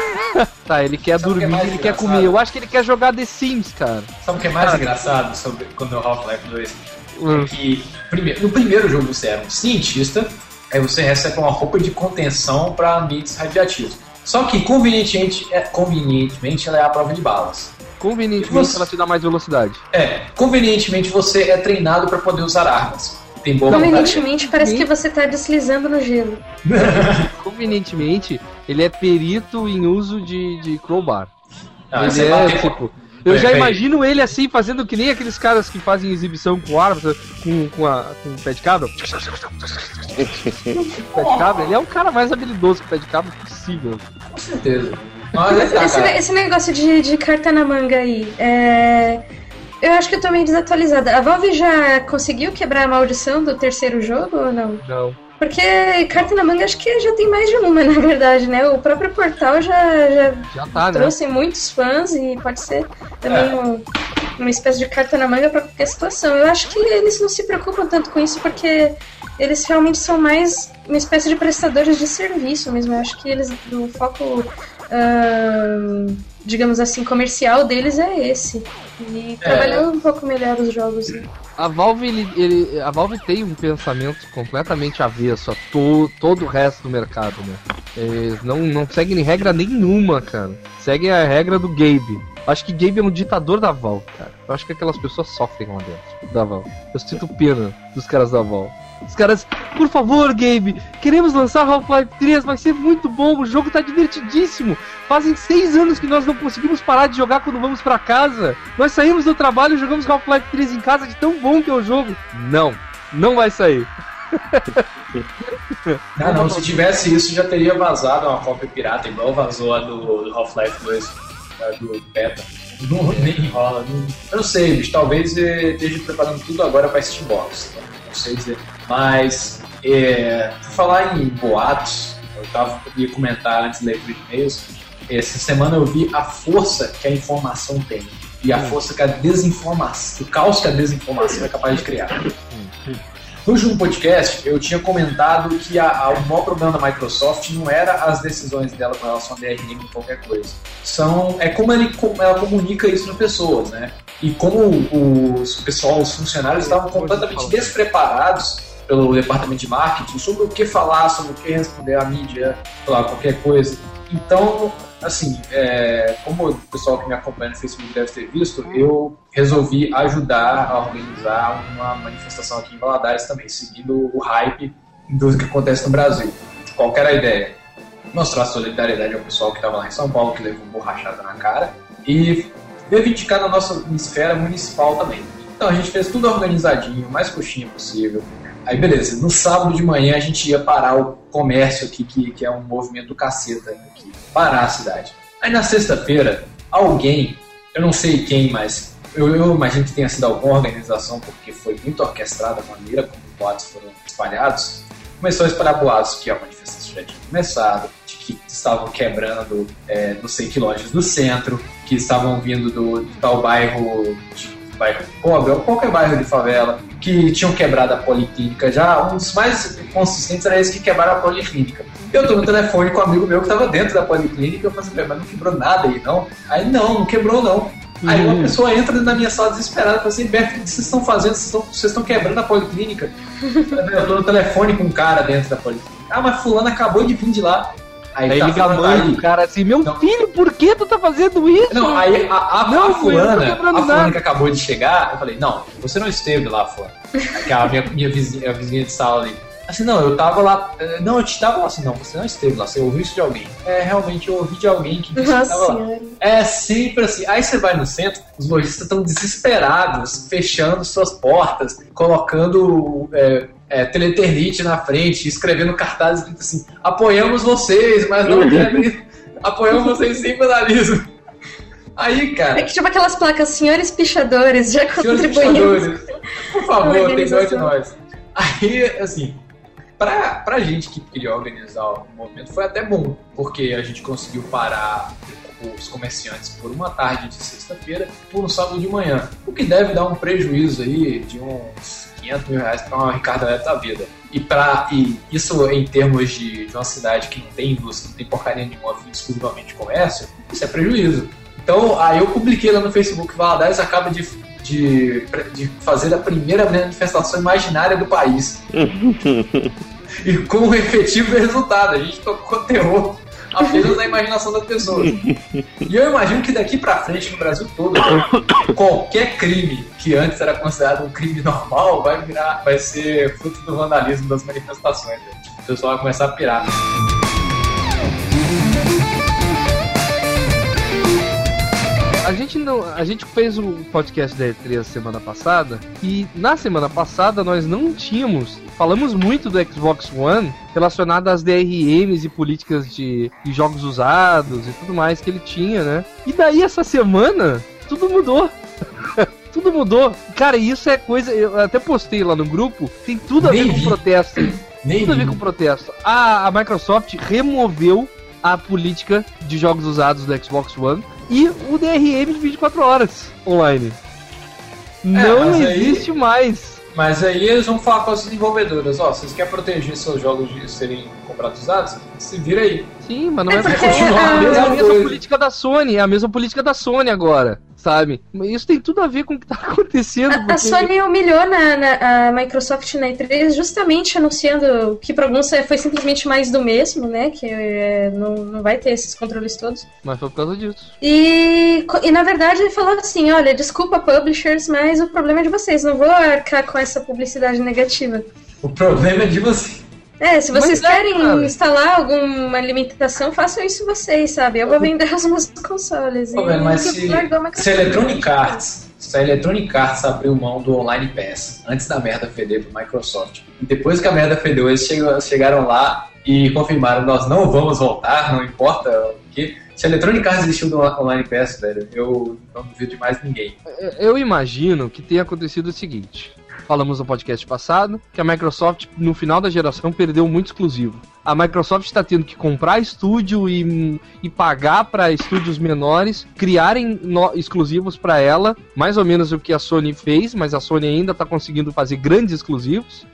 tá, ele quer Sabe o que é dormir, ele quer engraçado? comer. Eu acho que ele quer jogar The Sims, cara. Sabe o que é mais engraçado sobre quando é o Half-Life 2? Hum. É que primeiro, no primeiro jogo você era um cientista, aí você recebe uma roupa de contenção para ambientes radioativos. Só que convenientemente, é, convenientemente ela é a prova de balas. Convenientemente Você- ela te dá mais velocidade. É, convenientemente você é treinado para poder usar armas. Tem boa vontade. Convenientemente, parece que você tá deslizando no gelo. Convenientemente, ele é perito em uso de, de crowbar. Ah, ele é, tipo. Eu já imagino ele assim, fazendo que nem aqueles caras que fazem exibição com armas, com, com, a, com o pé de cabra. pé de cabra, ele é o cara mais habilidoso que o pé de cabra possível. Com certeza. Olha, Esse, esse negócio de, de carta na manga aí, é... eu acho que eu tô meio desatualizada. A Valve já conseguiu quebrar a maldição do terceiro jogo ou não? Não. Porque carta na manga acho que já tem mais de uma, na verdade, né? O próprio portal já, já Já tá, né? trouxe muitos fãs e pode ser também É. um- uma espécie de carta na manga pra qualquer situação. Eu acho que eles não se preocupam tanto com isso porque eles realmente são mais uma espécie de prestadores de serviço mesmo. Eu acho que eles, o foco, digamos assim, comercial deles é esse. E É. trabalhar um pouco melhor os jogos. Né? A Valve, ele, ele- a Valve tem um pensamento completamente avesso a to, todo o resto do mercado, né? Eles não, não seguem regra nenhuma, cara. Seguem a regra do Gabe. Acho que Gabe é um ditador da Valve, cara. Eu acho que aquelas pessoas sofrem lá dentro da Valve. Eu sinto pena dos caras da Valve. Os caras, por favor, Gabe, queremos lançar Half-Life 3, vai ser muito bom, o jogo tá divertidíssimo. Fazem seis anos que nós não conseguimos parar de jogar quando vamos pra casa. Nós saímos do trabalho e jogamos Half-Life 3 em casa de tão bom que é o jogo. Não, não vai sair. Ah, não, se tivesse isso já teria vazado uma cópia pirata, igual vazou a do, Half-Life 2, a do beta. Não, nem rola. Não, eu não sei, bicho, talvez eh, esteja preparando tudo agora pra Steambox. Então, não sei dizer. Mas, é, por falar em boatos, eu tava, ia comentar antes de ler os e-mails. Essa semana eu vi a força que a informação tem. E a força que a desinformação, o caos que a desinformação é capaz de criar. No último podcast, eu tinha comentado que a- a- o maior problema da Microsoft não era as decisões dela com relação a DRM ou qualquer coisa. São, é como ele, ela comunica isso para pessoas, né? E como os pessoal, os funcionários estavam completamente despreparados pelo departamento de marketing sobre o que falar, sobre o que responder à mídia, lá, qualquer coisa. Então, assim, é, como o pessoal que me acompanha no Facebook deve ter visto, eu resolvi ajudar a organizar uma manifestação aqui em Valadares também, seguindo o hype do que acontece no Brasil. Qual era a ideia? Mostrar solidariedade ao pessoal que estava lá em São Paulo, que levou borrachada na cara, e reivindicar na nossa esfera municipal também. Então a gente fez tudo organizadinho, o mais coxinha possível. Aí beleza, no sábado de manhã a gente ia parar o comércio aqui, que, que é um movimento do caceta aqui, parar a cidade. Aí na sexta-feira, alguém, eu não sei quem, mas eu, eu imagino que tenha sido alguma organização, porque foi muito orquestrada a maneira como os boatos foram espalhados, começou a espalhar boatos que a manifestação já tinha começado, de que estavam quebrando é, não sei que lojas do centro, que estavam vindo do, de tal bairro de bairro pobre, ou qualquer bairro de favela, que tinham quebrado a policlínica já, um dos mais consistentes era esse que quebraram a policlínica. Eu tô no telefone com um amigo meu que tava dentro da policlínica, eu falei assim, mas não quebrou nada aí, não? Aí, não, não quebrou, não. Aí uma pessoa entra na minha sala desesperada e fala assim, Beto, o que vocês estão fazendo? Vocês estão, vocês estão quebrando a policlínica. Eu tô no telefone com um cara dentro da policlínica. Ah, mas fulano acabou de vir de lá. Aí tá, liga a tá mãe aí. do cara assim, meu Não. filho, por que tu tá fazendo isso? Não, aí a, a, Não, a eu fulana, a fulana nada. que acabou de chegar, eu falei, não, você não esteve lá, fulana. Aquela minha, minha vizinha, a vizinha de sala ali. Assim, não, eu tava lá. eh, Não, eu te tava lá assim, não, você não esteve lá, você ouviu isso de alguém. É, realmente eu ouvi de alguém que disse que tava lá. É sempre assim. Aí você vai no centro, os lojistas estão desesperados, fechando suas portas, colocando é, é, teleternite na frente, escrevendo cartazes escrito assim: apoiamos vocês, mas não querem. apoiamos vocês sem vandalismo. Aí, É cara, que tipo aquelas placas, senhores pichadores, já senhores contribuímos. pichadores, por favor, tem dó de nós. Aí, assim, pra, pra gente que queria organizar o movimento foi até bom, porque a gente conseguiu parar os comerciantes por uma tarde de sexta-feira por um sábado de manhã, o que deve dar um prejuízo aí de uns 500 mil reais para uma Ricardo Neto da vida. E, pra, e isso em termos de, de uma cidade que não tem indústria, não tem porcaria nenhuma, exclusivamente de comércio, isso é prejuízo. Então, aí eu publiquei lá no Facebook, Valadares acaba de, de, de fazer a primeira manifestação imaginária do país. e com um efetivo resultado, a gente tocou terror apenas na imaginação das pessoas. E eu imagino que daqui pra frente, no Brasil todo, qualquer crime que antes era considerado um crime normal vai virar, vai ser fruto do vandalismo das manifestações. né? O pessoal vai começar a pirar. Gente não, a gente fez o podcast da E3 semana passada e na semana passada nós não tínhamos, falamos muito do Xbox One relacionado às DRMs e políticas de, de jogos usados e tudo mais que ele tinha, né? E daí essa semana tudo mudou. tudo mudou. Cara, isso é coisa, eu até postei lá no grupo, tem tudo a ver com protesto. Nem Tudo a ver com protesto. A, a Microsoft removeu a política de jogos usados do Xbox One e o DRM de 24 horas online. Não É, aí- existe mais. Mas aí eles vão falar com as desenvolvedoras, ó, vocês querem proteger seus jogos de serem comprados usados? Se vira aí. Sim, mas não É é, porque é a a- mesma mesma coisa. política da Sony, é a mesma política da Sony agora, sabe? Isso tem tudo a ver com o que tá acontecendo. A, a porque- Sony humilhou na, na- a Microsoft na E3 justamente anunciando que para alguns é- foi simplesmente mais do mesmo, né? Que é, não, não vai ter esses controles todos. Mas foi por causa disso. E, e na verdade ele falou assim: olha, desculpa, publishers, mas o problema é de vocês, não vou arcar com essa publicidade negativa. O problema é de você. É, se vocês Mas é, querem cara. instalar alguma limitação, façam isso vocês, sabe? Eu vou vender os meus consoles. Ô, E velho, mas se, se. Electronic Arts, se a Electronic Arts abriu mão do Online Pass antes da merda feder pro Microsoft, e depois que a merda fedeu, eles chegam- chegaram lá e confirmaram, nós não vamos voltar, não importa o que. Se a Electronic Arts desistiu do Online Pass, velho, eu não duvido de mais ninguém. Eu imagino que tenha acontecido o seguinte. Falamos no podcast passado que a Microsoft, no final da geração, perdeu muito exclusivo. A Microsoft está tendo que comprar estúdio e, e pagar para estúdios menores criarem no- exclusivos para ela, mais ou menos o que a Sony fez, mas a Sony ainda está conseguindo fazer grandes exclusivos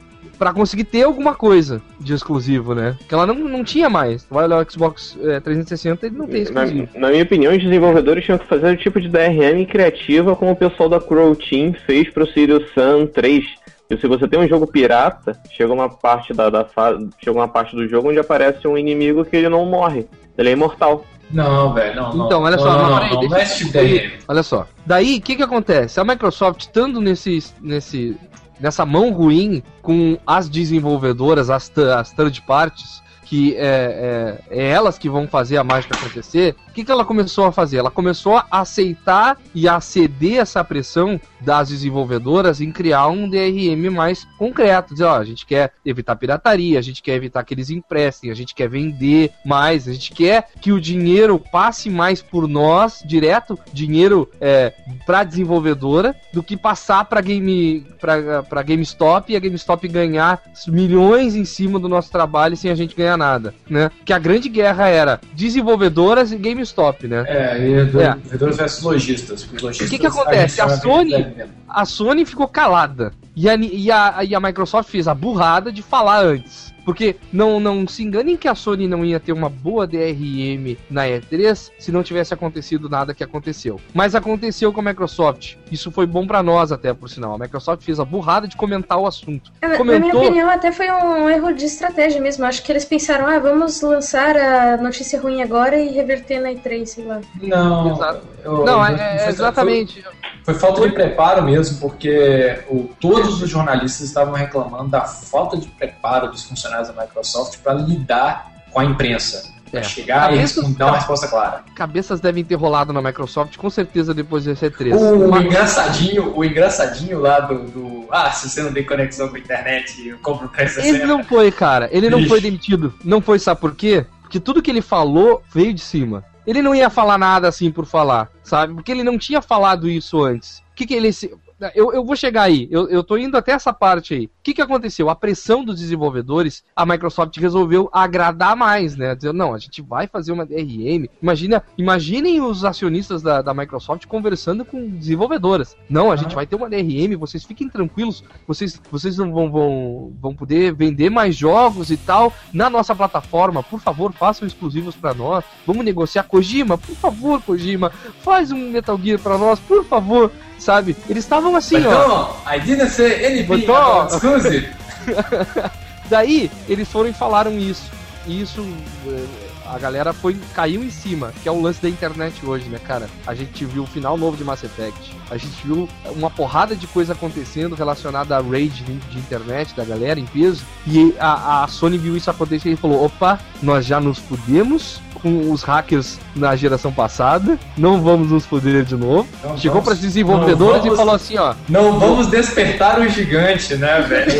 para conseguir ter alguma coisa de exclusivo, né? Que ela não, não tinha mais. Vai olhar o Xbox eh, 360 ele não tem Na, exclusivo. na minha opinião, os desenvolvedores tinham que fazer o tipo de DRM criativa como o pessoal da Crow Team fez pro Sirius Sun 3. E se você tem um jogo pirata, chega uma parte da, da fa- chega uma parte do jogo onde aparece um inimigo que ele não morre. Ele é imortal. Não, velho, não, não. Então, olha não, só, não, não, peraí, não, deixa não é eu tipo de concluir. DRM. Olha só. Daí, o que que acontece? A Microsoft, estando nesse, nesse, nessa mão ruim com as desenvolvedoras, as, as third parties, que é, é, é elas que vão fazer a mágica acontecer, o que, que ela começou a fazer? Ela começou a aceitar e a ceder essa pressão das desenvolvedoras em criar um DRM mais concreto. Dizer, ó, a gente quer evitar pirataria, a gente quer evitar que eles emprestem, a gente quer vender mais, a gente quer que o dinheiro passe mais por nós, direto, dinheiro é, para desenvolvedora, do que passar para game, pra, GameStop e a GameStop ganhar milhões em cima do nosso trabalho sem a gente ganhar nada, né? Que a grande guerra era desenvolvedoras e GameStop, né? É, e É. vendedores versus lojistas. Lojistas, que que acontece? A chama Sony-. A Sony ficou calada. E a, e, a, e a Microsoft fez a burrada de falar antes. Porque não, não se enganem que a Sony não ia ter uma boa DRM na E3 se não tivesse acontecido nada que aconteceu. Mas aconteceu com a Microsoft. Isso foi bom pra nós até, por sinal. A Microsoft fez a burrada de comentar o assunto. É, Na minha Comentou. opinião, até foi um erro de estratégia mesmo. Acho que eles pensaram, ah, vamos lançar a notícia ruim agora e reverter na E3, sei lá. Não, Exato. eu- Não, eu- é, é foi- exatamente. Foi falta de preparo mesmo, porque o- todos os jornalistas estavam reclamando da falta de preparo dos funcionários da Microsoft para lidar com a imprensa. Pra É. chegar e Cabeças- responder- dar uma resposta clara. Cabeças devem ter rolado na Microsoft, com certeza, depois desse E3. O, Mas- engraçadinho, o engraçadinho lá do, do, Ah, se você não tem conexão com a internet, eu compro um 360. Ele não foi, cara. Ele não Ixi. foi demitido. Não foi, sabe por quê? Porque tudo que ele falou veio de cima. Ele não ia falar nada assim por falar, sabe? Porque ele não tinha falado isso antes. O que que ele. Eu, eu vou chegar aí, eu, eu tô indo até essa parte aí. O que, que aconteceu? A pressão dos desenvolvedores, a Microsoft resolveu agradar mais, né? Dizer, não, a gente vai fazer uma DRM. Imagina, imaginem os acionistas da, da Microsoft conversando com desenvolvedoras. Não, a gente vai ter uma DRM, vocês fiquem tranquilos, vocês, vocês não vão, vão, vão poder vender mais jogos e tal na nossa plataforma. Por favor, façam exclusivos pra nós. Vamos negociar. Kojima, por favor, Kojima, faz um Metal Gear pra nós, por favor. Sabe? Eles estavam assim, But ó. no, I didn't say anything about. Daí eles foram e falaram isso. E isso eh, a galera foi caiu em cima, que é o lance da internet hoje, né, cara? A gente viu o final novo de Mass Effect. A gente viu uma porrada de coisa acontecendo relacionada à raid de, de internet da galera em peso. E a, a Sony viu isso acontecer e falou: opa, nós já nos fudemos com os hackers na geração passada, não vamos nos fuder de novo. Não Chegou para os desenvolvedores não vamos- e falou assim, ó, Não vamos despertar o gigante, né, velho?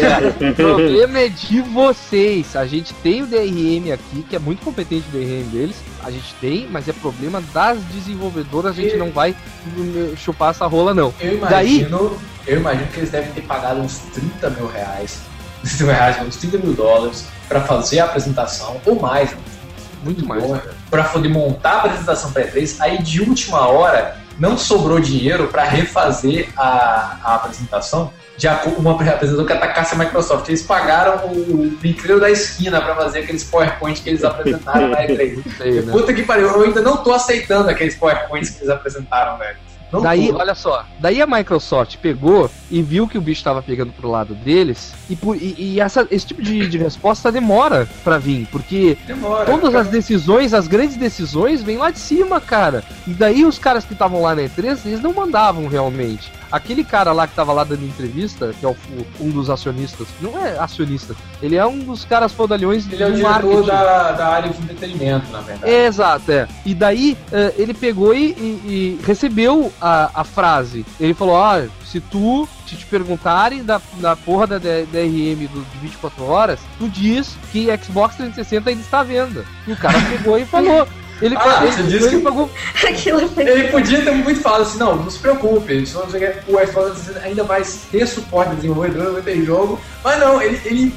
O problema é de vocês. A gente tem o DRM aqui, que é muito competente o DRM deles. A gente tem, mas é problema das desenvolvedoras. A gente E- não vai hum, chupar essa rola, não. Eu Daí- imagino, eu imagino que eles devem ter pagado uns 30 mil reais, 30 mil reais, uns 30 mil dólares pra fazer a apresentação, ou mais, né? Muito mais. bom, pra poder montar a apresentação pra E3, aí de última hora não sobrou dinheiro pra refazer a, a apresentação de uma apresentação que atacasse a Microsoft. Eles pagaram o brinquedo da esquina pra fazer aqueles PowerPoint que eles apresentaram na E3. Sei, né? Puta que pariu, eu ainda não tô aceitando aqueles PowerPoints que eles apresentaram, velho. Não Daí, tô. olha só, daí a Microsoft pegou e viu que o bicho tava pegando pro lado deles, e, por- e- e essa- esse tipo de, de resposta demora pra vir, porque Demora. todas as decisões, as grandes decisões, vêm lá de cima, cara. E daí os caras que estavam lá na E3, eles não mandavam realmente. Aquele cara lá que tava lá dando entrevista, que é o- um dos acionistas, não é acionista, ele é um dos caras fodalhões Ele é o marketing. da, da área de entretenimento, na verdade. É, Exato, é. E daí eh, ele pegou e, e- e recebeu a, a frase. Ele falou: Ah, se tu se te perguntarem da, da porra da DRM do, de 24 horas, tu diz que Xbox 360 ainda está à venda. E o cara pegou e falou. Ele, Ah, ele, você ele disse que- pegou. Aquilo foi. Ele podia ter muito falado assim, não, não se preocupe, o Xbox ainda vai ter suporte de desenvolvedor, vai ter jogo, mas não, ele, ele,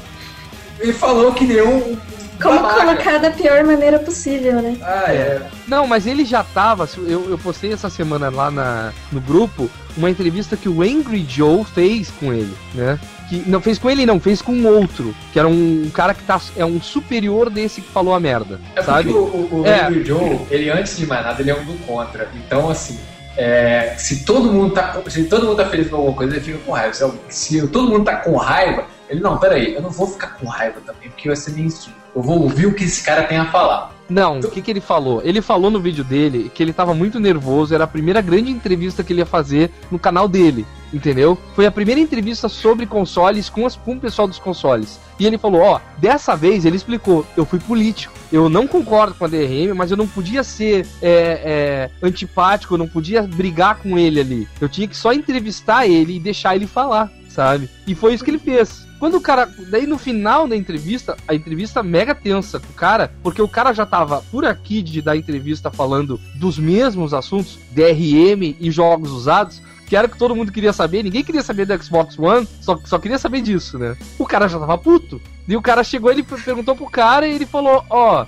ele falou que nem um Como babaca. colocar da pior maneira possível, né? Ah, é. Não, mas ele já tava. Eu, eu postei essa semana lá na, no grupo uma entrevista que o Angry Joe fez com ele, né? Que não fez com ele, não, fez com outro. Que era um cara que tá. É um superior desse que falou a merda. É sabe? porque o, o, o É. Joe, ele antes de mais nada, ele é um do contra. Então, assim, é, se todo mundo tá se todo mundo tá feliz com alguma coisa, ele fica com raiva. Se, se todo mundo tá com raiva, ele não, peraí, eu não vou ficar com raiva também, porque vai ser mainstream. Eu vou ouvir o que esse cara tem a falar. Não, o que, que ele falou? Ele falou no vídeo dele que ele tava muito nervoso, era a primeira grande entrevista que ele ia fazer no canal dele, entendeu? Foi a primeira entrevista sobre consoles com, as, com o pessoal dos consoles. E ele falou: Ó, dessa vez ele explicou, eu fui político, eu não concordo com a DRM, mas eu não podia ser é, é, antipático, eu não podia brigar com ele ali. Eu tinha que só entrevistar ele e deixar ele falar, sabe? E foi isso que ele fez. Quando o cara. Daí no final da entrevista, a entrevista mega tensa com o cara, porque o cara já tava por aqui de dar entrevista falando dos mesmos assuntos, DRM e jogos usados, que era o que todo mundo queria saber, ninguém queria saber do Xbox One, só, só queria saber disso, né? O cara já tava puto. E o cara chegou, ele perguntou pro cara e ele falou, ó,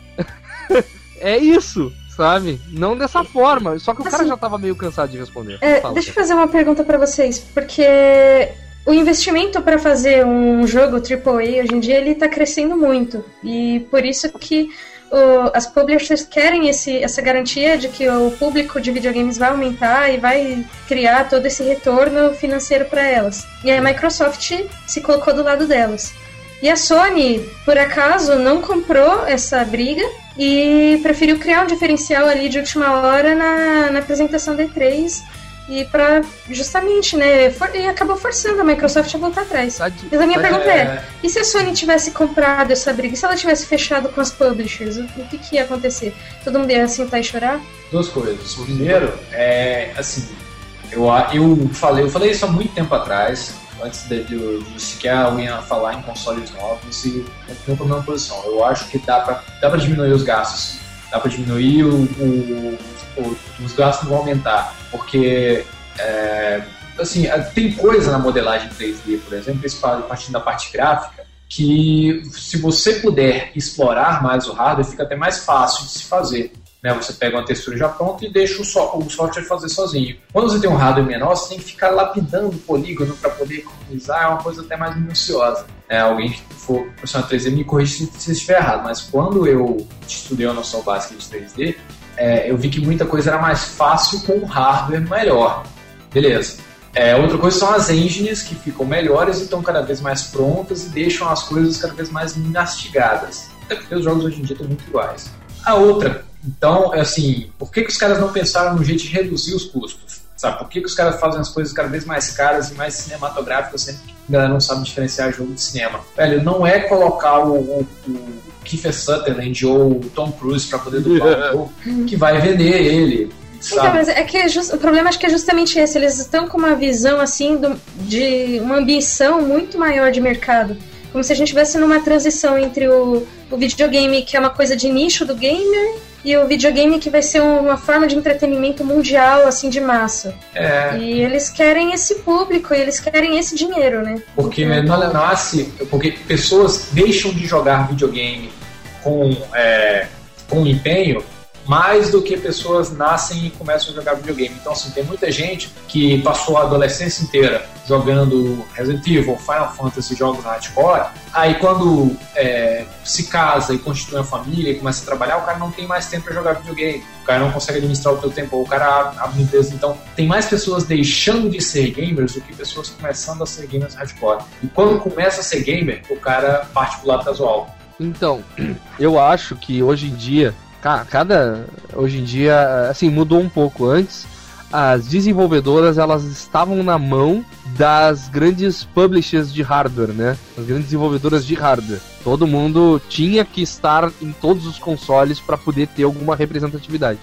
é isso, sabe? Não dessa forma. Só que o cara Assim, já tava meio cansado de responder. É, deixa eu fazer uma pergunta pra vocês, porque o investimento pra fazer um jogo AAA hoje em dia ele tá crescendo muito e por isso que o- as publishers querem esse, essa garantia de que o público de videogames vai aumentar e vai criar todo esse retorno financeiro pra elas. E a Microsoft se colocou do lado delas. E a Sony, por acaso, não comprou essa briga e preferiu criar um diferencial ali de última hora na, na apresentação da E3 e para justamente, né, for- e acabou forçando a Microsoft a voltar atrás. Tá de- Mas a minha tá pergunta é, e se a Sony tivesse comprado essa briga? E se ela tivesse fechado com as publishers? O, o que, que ia acontecer? Todo mundo ia sentar e chorar? Duas coisas. Primeiro, é assim, eu, eu falei, eu falei isso há muito tempo atrás, antes de, de, de sequer alguém falar em consoles novos e eu tenho a mesma posição. Eu acho que dá pra, dá pra diminuir os gastos, dá pra diminuir o, o- os gastos vão aumentar, porque é, assim, tem coisa na modelagem 3D, por exemplo, partindo da parte gráfica, que se você puder explorar mais o hardware, fica até mais fácil de se fazer. Né? Você pega uma textura já pronta e deixa o, so- o software fazer sozinho. Quando você tem um hardware menor, você tem que ficar lapidando o polígono para poder economizar, é uma coisa até mais minuciosa. Né? Alguém que for profissional de 3D me corrige se, se estiver errado, mas quando eu estudei a noção básica de 3D, é, eu vi que muita coisa era mais fácil com hardware melhor. Beleza. É, outra coisa são as engines que ficam melhores e estão cada vez mais prontas e deixam as coisas cada vez mais mastigadas. Até porque os jogos hoje em dia estão muito iguais. A outra, então, é assim, por que, que os caras não pensaram no jeito de reduzir os custos? Sabe, por que, que os caras fazem as coisas cada vez mais caras e mais cinematográficas, sendo que a galera não sabe diferenciar jogo de cinema? Velho, não é colocar o, o, o Kiefer Sutherland ou o Tom Cruise para poder dublar um jogo que vai vender ele, Então, sabe? mas é que é jus- o problema acho que é justamente esse. Eles estão com uma visão assim do- de uma ambição muito maior de mercado. Como se a gente estivesse numa transição entre o, o videogame, que é uma coisa de nicho do gamer, e o videogame que vai ser uma forma de entretenimento mundial, assim, de massa. É, E eles querem esse público, e eles querem esse dinheiro, né? Porque Então, não nasce. Porque pessoas deixam de jogar videogame com, é, com empenho mais do que pessoas nascem e começam a jogar videogame. Então, assim, tem muita gente que passou a adolescência inteira jogando Resident Evil, Final Fantasy, jogos hardcore. Aí, quando é, se casa e constitui uma família e começa a trabalhar, o cara não tem mais tempo para jogar videogame. O cara não consegue administrar o seu tempo. ou O cara abre empresa. Então, tem mais pessoas deixando de ser gamers do que pessoas começando a ser gamers hardcore. E quando começa a ser gamer, o cara parte pro lado casual. Então, eu acho que hoje em dia, ca- cada. Hoje em dia, assim, mudou um pouco. Antes, as desenvolvedoras elas estavam na mão das grandes publishers de hardware, né? As grandes desenvolvedoras de hardware. Todo mundo tinha que estar em todos os consoles para poder ter alguma representatividade.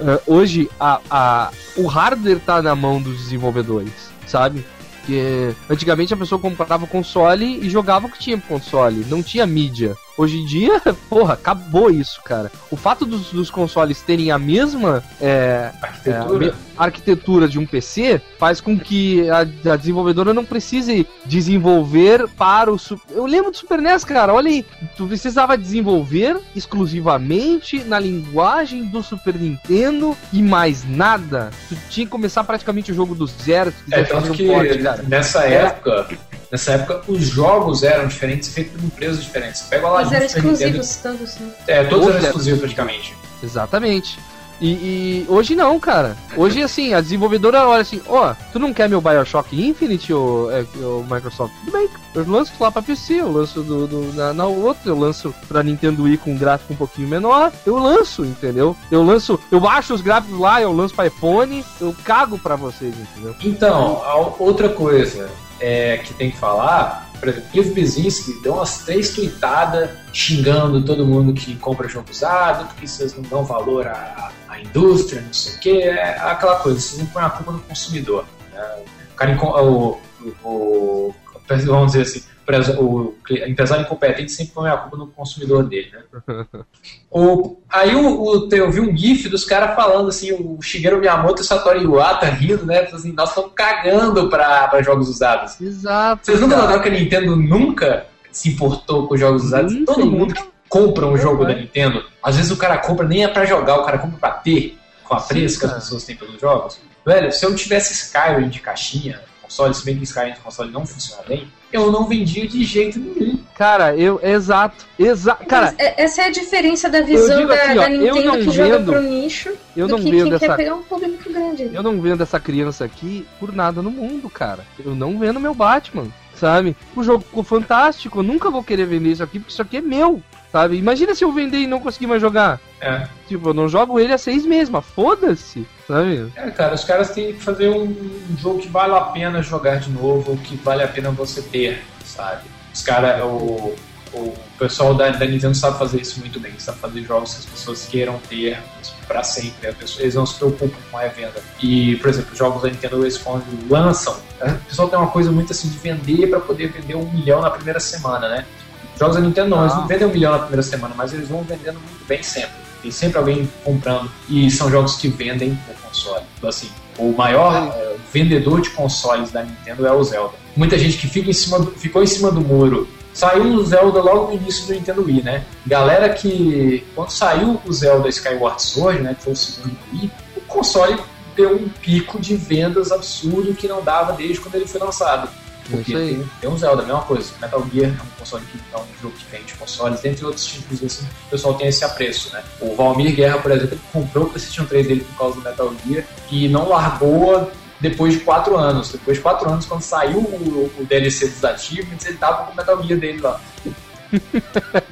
Ah, hoje, a, a, o hardware tá na mão dos desenvolvedores, sabe? Porque antigamente a pessoa comprava console e jogava o que tinha pro console, não tinha mídia. Hoje em dia, porra, acabou isso, cara. O fato dos, dos consoles terem a mesma é, é, a Arquitetura. arquitetura de um PC faz com que a, a desenvolvedora não precise desenvolver para o. Eu lembro do Super NES, cara, olha aí. Tu precisava desenvolver exclusivamente na linguagem do Super Nintendo e mais nada. Tu tinha que começar praticamente o jogo do zero. É, tanto um que port, cara. nessa época, nessa época os jogos eram diferentes, feitos por empresas diferentes. Você pega lá no eram Super Nintendo, exclusivos todos, né? é, todos eram é- exclusivos praticamente. Exatamente. E, e hoje não, cara. Hoje, assim, a desenvolvedora olha assim, ó, tu não quer meu Bioshock Infinite, ô, é, ô, Microsoft? Tudo bem, eu lanço lá pra PC, eu lanço do, do- na, na outra, eu lanço pra Nintendo Wii com um gráfico um pouquinho menor, eu lanço, entendeu? Eu lanço, eu baixo os gráficos lá, eu lanço pra iPhone, eu cago pra vocês, entendeu? Então, a outra coisa é, que tem que falar, por exemplo, Cliff Bizinski deu umas três tweetadas xingando todo mundo que compra jogo usado, porque vocês não dão valor à, à indústria, não sei o que, é aquela coisa, vocês não põem a culpa no consumidor. né? O cara, o, o, o- vamos dizer assim, o empresário incompetente sempre põe a culpa no consumidor dele, né? O, aí o, o- eu vi um gif dos caras falando assim, o Shigeru Miyamoto e o Satoru Iwata rindo, né? Falando Assim, nós estamos cagando pra jogos usados. Exato. Vocês nunca notaram que a Nintendo nunca se importou com os jogos usados. Hum, Todo tem mundo que compra um jogo da Nintendo, às vezes o cara compra nem é pra jogar, o cara compra pra ter, com a Sim, preço que as pessoas têm pelos jogos. Velho, se eu tivesse Skyrim de caixinha, console, se bem que Skyrim de console não funciona bem, eu não vendia de jeito nenhum. Cara, eu. Exato. Exato. Cara, é- essa é a diferença da visão da, assim, ó, da eu Nintendo não que joga vendo- pro nicho eu do não que vendo quem essa. quer pegar um público grande. Eu não vendo essa criança aqui por nada no mundo, cara. Eu não vendo meu Batman, sabe? O jogo ficou fantástico, eu nunca vou querer vender isso aqui porque isso aqui é meu, sabe? Imagina se eu vender e não conseguir mais jogar. É. Tipo, eu não jogo ele há seis meses, mas foda-se, sabe? É, cara, os caras têm que fazer um, jogo que vale a pena jogar de novo, que vale a pena você ter, sabe? Os caras, o, o pessoal da, da Nintendo sabe fazer isso muito bem, sabe fazer jogos que as pessoas queiram ter pra sempre. Pessoa- eles não se preocupam com a venda. E, por exemplo, os jogos da Nintendo eles quando lançam, o pessoal tem uma coisa muito assim de vender pra poder vender um milhão na primeira semana, né? Os jogos da Nintendo não, eles Ah. não vendem um milhão na primeira semana, mas eles vão vendendo muito bem sempre. Tem sempre alguém comprando. E são jogos que vendem o console. Então, assim, o maior eh, vendedor de consoles da Nintendo é o Zelda. Muita gente que fica em cima do- ficou em cima do muro. Saiu o Zelda logo no início do Nintendo Wii, né? Galera que. Quando saiu o Zelda Skyward Sword, né? Que foi o segundo do Wii, o console deu um pico de vendas absurdo que não dava desde quando ele foi lançado. É Porque isso aí. tem, tem um Zelda, a mesma coisa. Metal Gear é um console que é um jogo que vende consoles, dentre outros títulos assim, o pessoal tem esse apreço, né? O Valmir Guerra, por exemplo, comprou o PlayStation 3 dele por causa do Metal Gear e não largou depois de quatro anos. Depois de quatro anos, quando saiu o, o DLC dos Achievements, ele tava com o Metal Gear dele lá.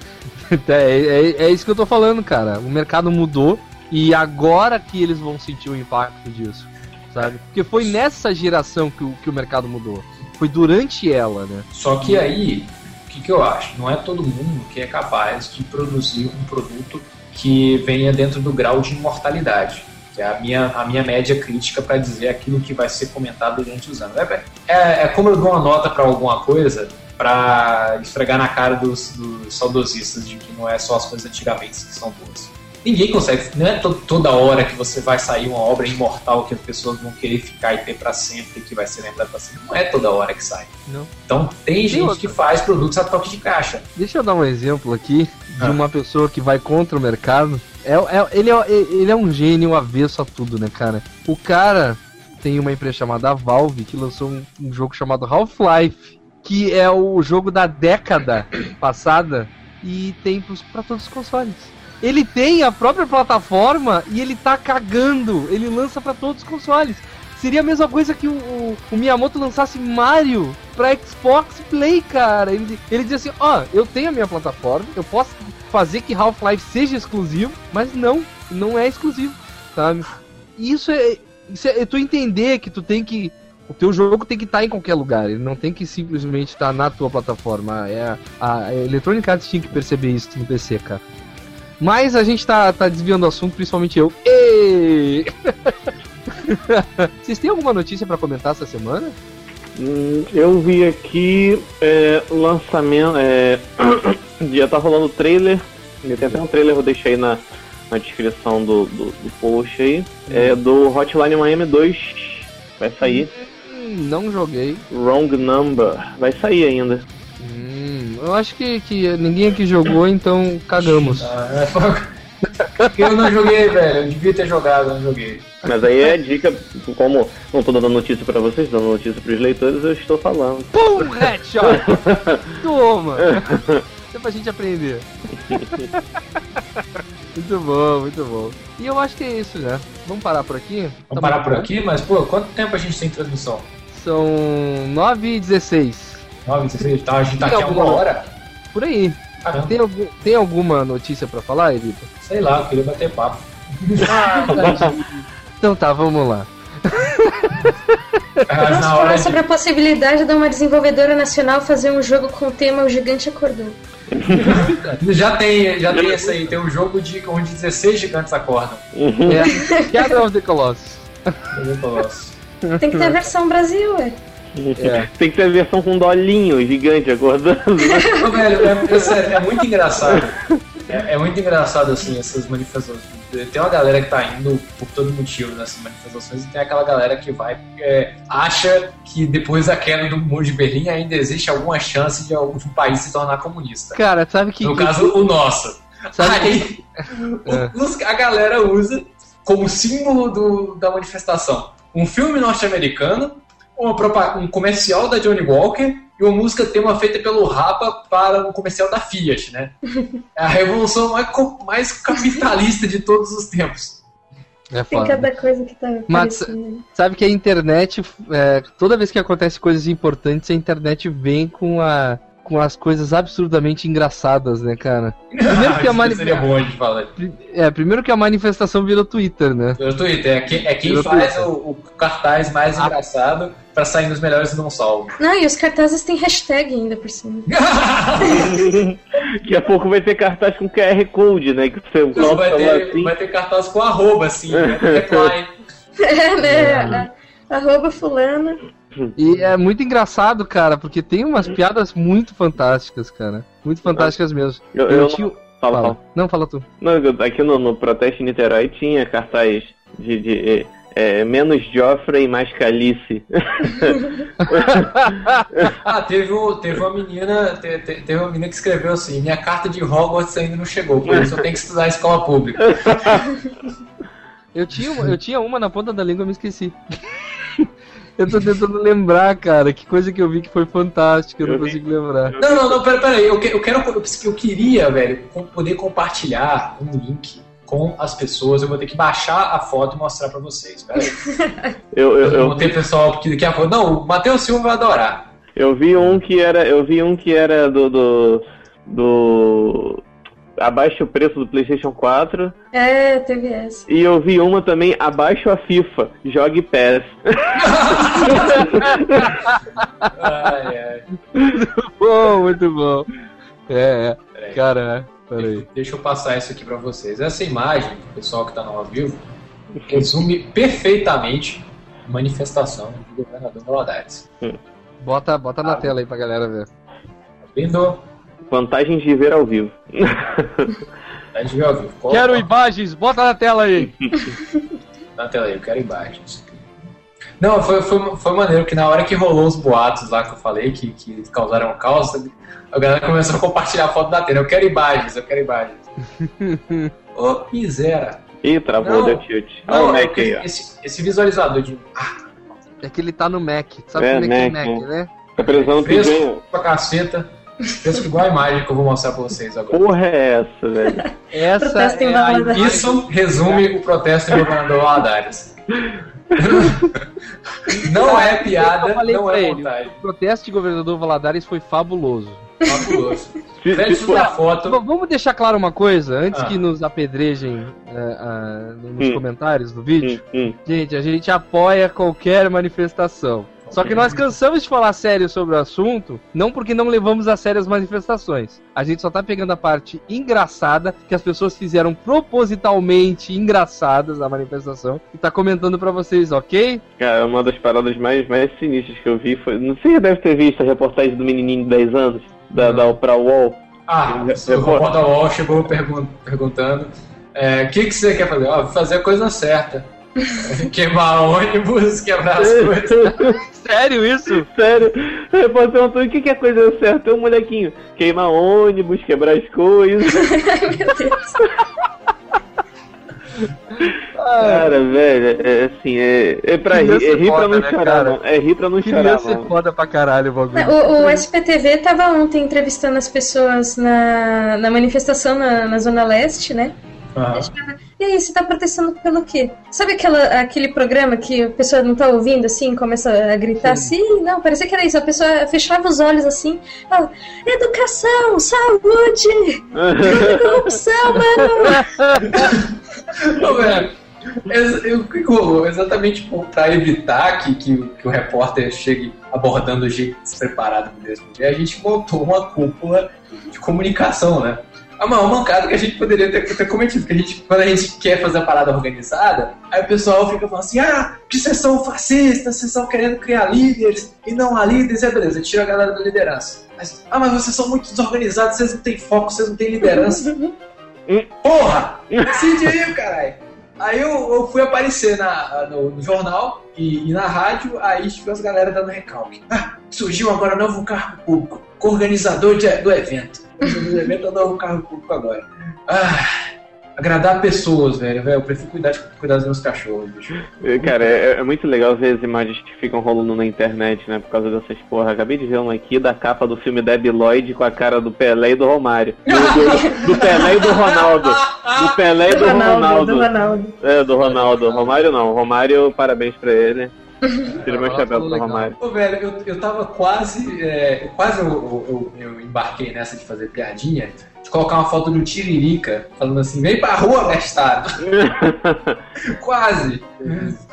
É, é, é isso que eu tô falando, cara. O mercado mudou e agora que eles vão sentir o impacto disso, sabe? Porque foi nessa geração que o, que o mercado mudou. Foi durante ela, né? Só que aí, o que, que eu acho? Não é todo mundo que é capaz de produzir um produto que venha dentro do grau de imortalidade. Que é a minha, a minha média crítica para dizer aquilo que vai ser comentado durante os anos. É, é, é como eu dou uma nota para alguma coisa para esfregar na cara dos, dos saudosistas de que não é só as coisas antigamente que são boas. Ninguém consegue, não é to- toda hora que você vai sair uma obra imortal que as pessoas vão querer ficar e ter para sempre, que vai ser lembrada para sempre. Não é toda hora que sai. Não. Então tem gente outra. que faz produtos a toque de caixa. Deixa eu dar um exemplo aqui de Ah. uma pessoa que vai contra o mercado. É, é- ele, é, ele é um gênio avesso a tudo, né, cara? O cara tem uma empresa chamada Valve que lançou um, um jogo chamado Half-Life, que é o jogo da década passada e tem pra todos os consoles. Ele tem a própria plataforma e ele tá cagando. Ele lança pra todos os consoles. Seria a mesma coisa que o, o- o Miyamoto lançasse Mario pra Xbox Play, cara. Ele, ele diz assim: Ó, eu tenho a minha plataforma, eu posso fazer que Half-Life seja exclusivo, mas não, não é exclusivo, sabe? Isso é, isso é, tu entender que tu tem que. O teu jogo tem que estar em qualquer lugar, ele não tem que simplesmente estar na tua plataforma. É, a, a Electronic Arts tinha que perceber isso no PC, cara. Mas a gente tá, tá desviando o assunto, principalmente eu. Ê! Vocês têm alguma notícia pra comentar essa semana? Hum, eu vi aqui é, lançamento. É, já tá rolando trailer. Tem até um trailer, eu deixei na, na descrição do, do, do post aí. É do Hotline Miami 2. Vai sair. Hum, não joguei. Wrong Number. Vai sair ainda. Eu acho que, que ninguém aqui jogou, então cagamos. Ah, eu não joguei, velho. Eu devia ter jogado, eu não joguei. Mas aí é dica, como não tô dando notícia pra vocês, dando notícia pros leitores, eu estou falando. Pum, headshot! Toma! Isso é pra gente aprender. muito bom, muito bom. E eu acho que é isso já. Vamos parar por aqui? Vamos Tá parar muito por bom. aqui, mas, pô, quanto tempo a gente tem transmissão? São 9 e 16 9, 16, tá? A gente tá aqui há uma alguma- hora? Por aí. Caramba, Tem, algum, tem alguma notícia pra falar, Elita? sei lá, eu queria bater papo. Então tá, vamos lá. Vamos falar sobre a possibilidade de uma desenvolvedora nacional fazer um jogo com o tema O Gigante Acordou. Já tem, já tem esse aí, tem um jogo de onde 16 gigantes acordam. É, Shadow of the Colossus. Tem que ter a versão Brasil, ué. É. Tem que ter a versão com dolinho gigante acordando. Velho, é, é sério, é muito engraçado. É, é muito engraçado, assim, essas manifestações, tem uma galera que tá indo por todo motivo nessas manifestações e tem aquela galera que vai é, acha que depois da queda do muro de Berlim ainda existe alguma chance de algum país se tornar comunista. Cara, sabe que. No caso, o nosso. Sabe Aí, o- a galera usa como símbolo do- da manifestação um filme norte-americano, um comercial da Johnny Walker e uma música tema feita pelo Rapa para um comercial da Fiat, né? É a revolução mais, mais capitalista de todos os tempos. É Tem foda. cada coisa que tá Mas- aparecendo. Sabe que a internet, é, toda vez que acontece coisas importantes, a internet vem com, a, com as coisas absurdamente engraçadas, né, cara? Primeiro que a Isso mani- seria bom a gente falar. É, primeiro que a manifestação virou Twitter, né? Pelo Twitter, é, que- é quem faz Twitter. o, o cartaz mais Ah. engraçado pra sair nos melhores não salvo. Não, e os cartazes têm hashtag ainda por cima. Daqui a pouco vai ter cartaz com QR Code, né? Que você Não, vai, ter, assim. vai ter cartaz com arroba, assim, né? reply. É, né? Arroba fulana. E é muito engraçado, cara, porque tem umas piadas muito fantásticas, cara. Muito fantásticas mesmo. Eu, Eu eu tinha- não, fala, Fala. fala. Não, fala tu. Não, aqui no, no protesto em Niterói tinha cartaz de, de, é, é, menos Joffrey e mais Calice. Ah, teve, o- teve uma menina, te- te- teve uma menina que escreveu assim, minha carta de Hogwarts ainda não chegou, por isso eu tenho que estudar em escola pública. Eu tinha, uma- eu tinha uma na ponta da língua, eu me esqueci. eu tô tentando lembrar, cara, que coisa que eu vi que foi fantástica, eu não Eu vi. consigo lembrar. Não, não, não, pera, pera aí, eu, que- eu quero, eu, eu queria, velho, poder compartilhar um link com as pessoas, eu vou ter que baixar a foto e mostrar pra vocês, pera aí. Eu, eu, Eu eu, vou ter pessoal que daqui a pouco, não, o Matheus Silva vai adorar. eu vi um que era. Eu vi um que era do. do. do abaixo o preço do Playstation 4. É, teve essa. E eu vi uma também abaixo a FIFA. Jogue PES. Ai, ai. Bom, muito bom. É, é. Peraí. Cara, peraí. Deixa eu passar isso aqui pra vocês. Essa imagem, pessoal que tá no ao vivo, resume perfeitamente a manifestação do governador Valadares. Bota, bota na tela aí pra galera ver. Tá vendo? Vantagens de ver ao vivo. Tá de ver ao vivo. Coloca Quero imagens, bota na tela aí. Na tela aí, eu quero imagens. Não, foi, foi, foi maneiro que na hora que rolou os boatos lá que eu falei, que, que causaram caos, a galera começou a compartilhar a foto da tela. Eu quero imagens, eu quero imagens. Ô, miséria. Ih, travou, Não, deu tilt. Olha o Mac aí, ó. esse, esse visualizador de É que ele tá no Mac. Sabe É, como é que é Mac, Mac, né? né? Tá precisando pedir. pra caceta, fresco igual a imagem que eu vou mostrar pra vocês agora. Porra é essa, velho? Essa Protesto em é a. Isso resume o protesto do governador Valadares. Não é piada, não é ele. vontade. O protesto de governador Valadares foi fabuloso. Fabuloso. Da foto. Vamos deixar claro uma coisa, antes Ah. que nos apedrejem é, ah, nos Hum. comentários do vídeo. Hum, hum. Gente, a gente apoia qualquer manifestação. Só que nós cansamos de falar sério sobre o assunto, não porque não levamos a sério as manifestações. A gente só tá pegando a parte engraçada que as pessoas fizeram propositalmente engraçadas na manifestação e tá comentando pra vocês, ok? Cara, uma das paradas mais, mais sinistras que eu vi foi. Não sei se deve ter visto a reportagem do menininho de 10 anos, da, Não. da Opera Wall. Ah, o Roda Wall chegou pergun- perguntando: é, o que, que você quer fazer? Ó, fazer a coisa certa. Queimar ônibus, quebrar as coisas. Sério isso? Sério, o repórter perguntou o que, que é coisa certa? É um molequinho. Queimar ônibus, quebrar as coisas. Meu Deus. Cara, velho, é assim, é, é pra rir, é rir pra não né, chorar, cara? não. É rir pra não chorar, Criança é mano. foda pra caralho o bagulho. O, o SPTV tava ontem entrevistando as pessoas na, na manifestação na, na Zona Leste, né? Ah, E aí, você tá protestando pelo quê? Sabe aquela, aquele programa que a pessoa não tá ouvindo, assim, começa a gritar assim? Não, parecia que era isso. A pessoa fechava os olhos assim, fala, educação, saúde, corrupção, mano. Ô, velho, eu- o que rolou? Exatamente pra evitar que, que, o- que o repórter chegue abordando o jeito despreparado do mesmo dia, a gente montou uma cúpula de comunicação, né? A maior mancada que a gente poderia ter, ter cometido, porque a gente, quando a gente quer fazer a parada organizada, aí o pessoal fica falando assim, ah, que vocês são fascistas, vocês estão querendo criar líderes, e não há líderes, é beleza, tira a galera da liderança. Mas, ah, mas vocês são muito desorganizados, vocês não têm foco, vocês não têm liderança. Porra! Decide aí, caralho. Aí eu, eu fui aparecer na, no, no jornal e, e na rádio, aí tive as galera dando recalque. Ah, surgiu agora novo cargo público, organizador de- do evento. Organizador do evento é o novo cargo público agora. Ah, agradar pessoas, velho. velho eu prefiro cuidar, de, cuidar dos meus cachorros, bicho. Cara, é, é muito legal ver as imagens que ficam rolando na internet, né? Por causa dessas porra. Acabei de ver uma aqui da capa do filme Debi Lloyd com a cara do Pelé e do Romário. Do, do- do Pelé e do Ronaldo. Do Pelé e do Ronaldo. do Ronaldo. É, do Ronaldo. Romário não. Romário, parabéns pra ele. Tira meu chapéu pro. Romário. Pô, velho, eu, eu tava quase. é, quase eu, eu, eu- eu embarquei nessa de fazer piadinha, de colocar uma foto do Tiririca, falando assim: vem pra rua, bestado. quase.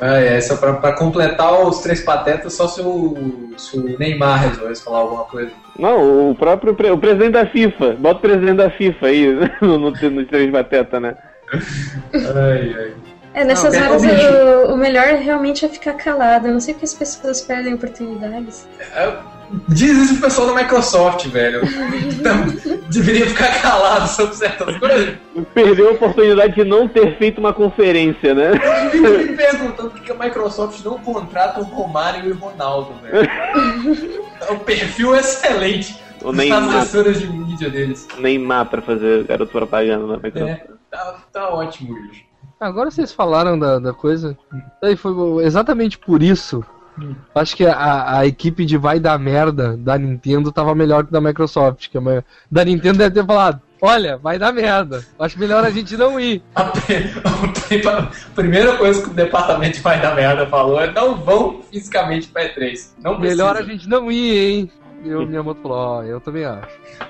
Ah, é, só pra, pra completar os três patetas, só se o, se o Neymar resolvesse falar alguma coisa. Não, o próprio o presidente da FIFA. Bota o presidente da FIFA aí no, no, no Três Bateta, né? Ai, ai. É, nessas Não, horas pega o melhor realmente é ficar calado. Eu não sei porque as pessoas perdem oportunidades. Diz isso pro pessoal da Microsoft, velho. Então, deveria ficar calado sobre certas coisas. Perdeu a oportunidade de não ter feito uma conferência, né? Eu fico me perguntando por que a Microsoft não contrata o Romário e o Ronaldo, velho. o perfil é excelente O Neymar, assessoras de mídia deles. Neymar pra fazer garoto propaganda na Microsoft. É, tá, tá ótimo isso. Agora vocês falaram da, da coisa. Aí foi exatamente por isso. Acho que a, a equipe de vai dar merda da Nintendo tava melhor que da Microsoft. Que a da Nintendo deve ter falado: Olha, vai dar merda. Acho melhor a gente não ir. A, a primeira coisa que o departamento de vai da merda falou é não vão fisicamente pra E3. Não Melhor a precisa. gente não ir, hein? E o Miyamoto falou: Ó, eu também acho.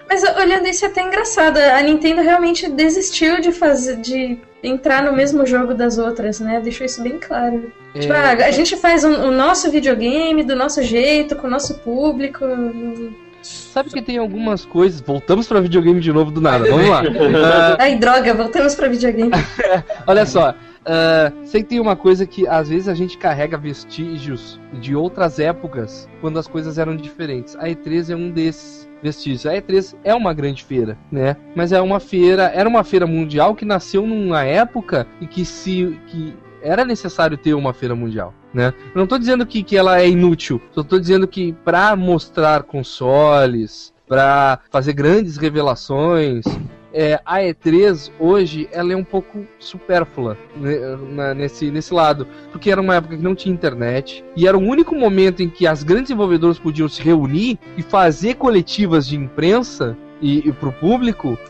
Mas olhando isso é até engraçado. A Nintendo realmente desistiu de fazer. de entrar no mesmo jogo das outras, né? Deixou isso bem claro. Tipo, ah, É, a gente faz um- o nosso videogame do nosso jeito, com o nosso público. sabe que tem algumas coisas. Voltamos pra videogame de novo do nada. Vamos lá. Ah, Ai, droga, voltamos pra videogame. Olha só, ah, sei que tem uma coisa que às vezes a gente carrega vestígios de outras épocas quando as coisas eram diferentes. A E3 é um desses vestígios. A E3 é uma grande feira, né? Mas é uma feira, era uma feira mundial que nasceu numa época e que se que era necessário ter uma feira mundial, né? Eu não tô dizendo que, que ela é inútil, só tô dizendo que para mostrar consoles, para fazer grandes revelações, é, a E3 hoje ela é um pouco supérflua né, nesse, nesse lado, porque era uma época que não tinha internet e era o único momento em que as grandes desenvolvedoras podiam se reunir e fazer coletivas de imprensa e, e pro público s- é,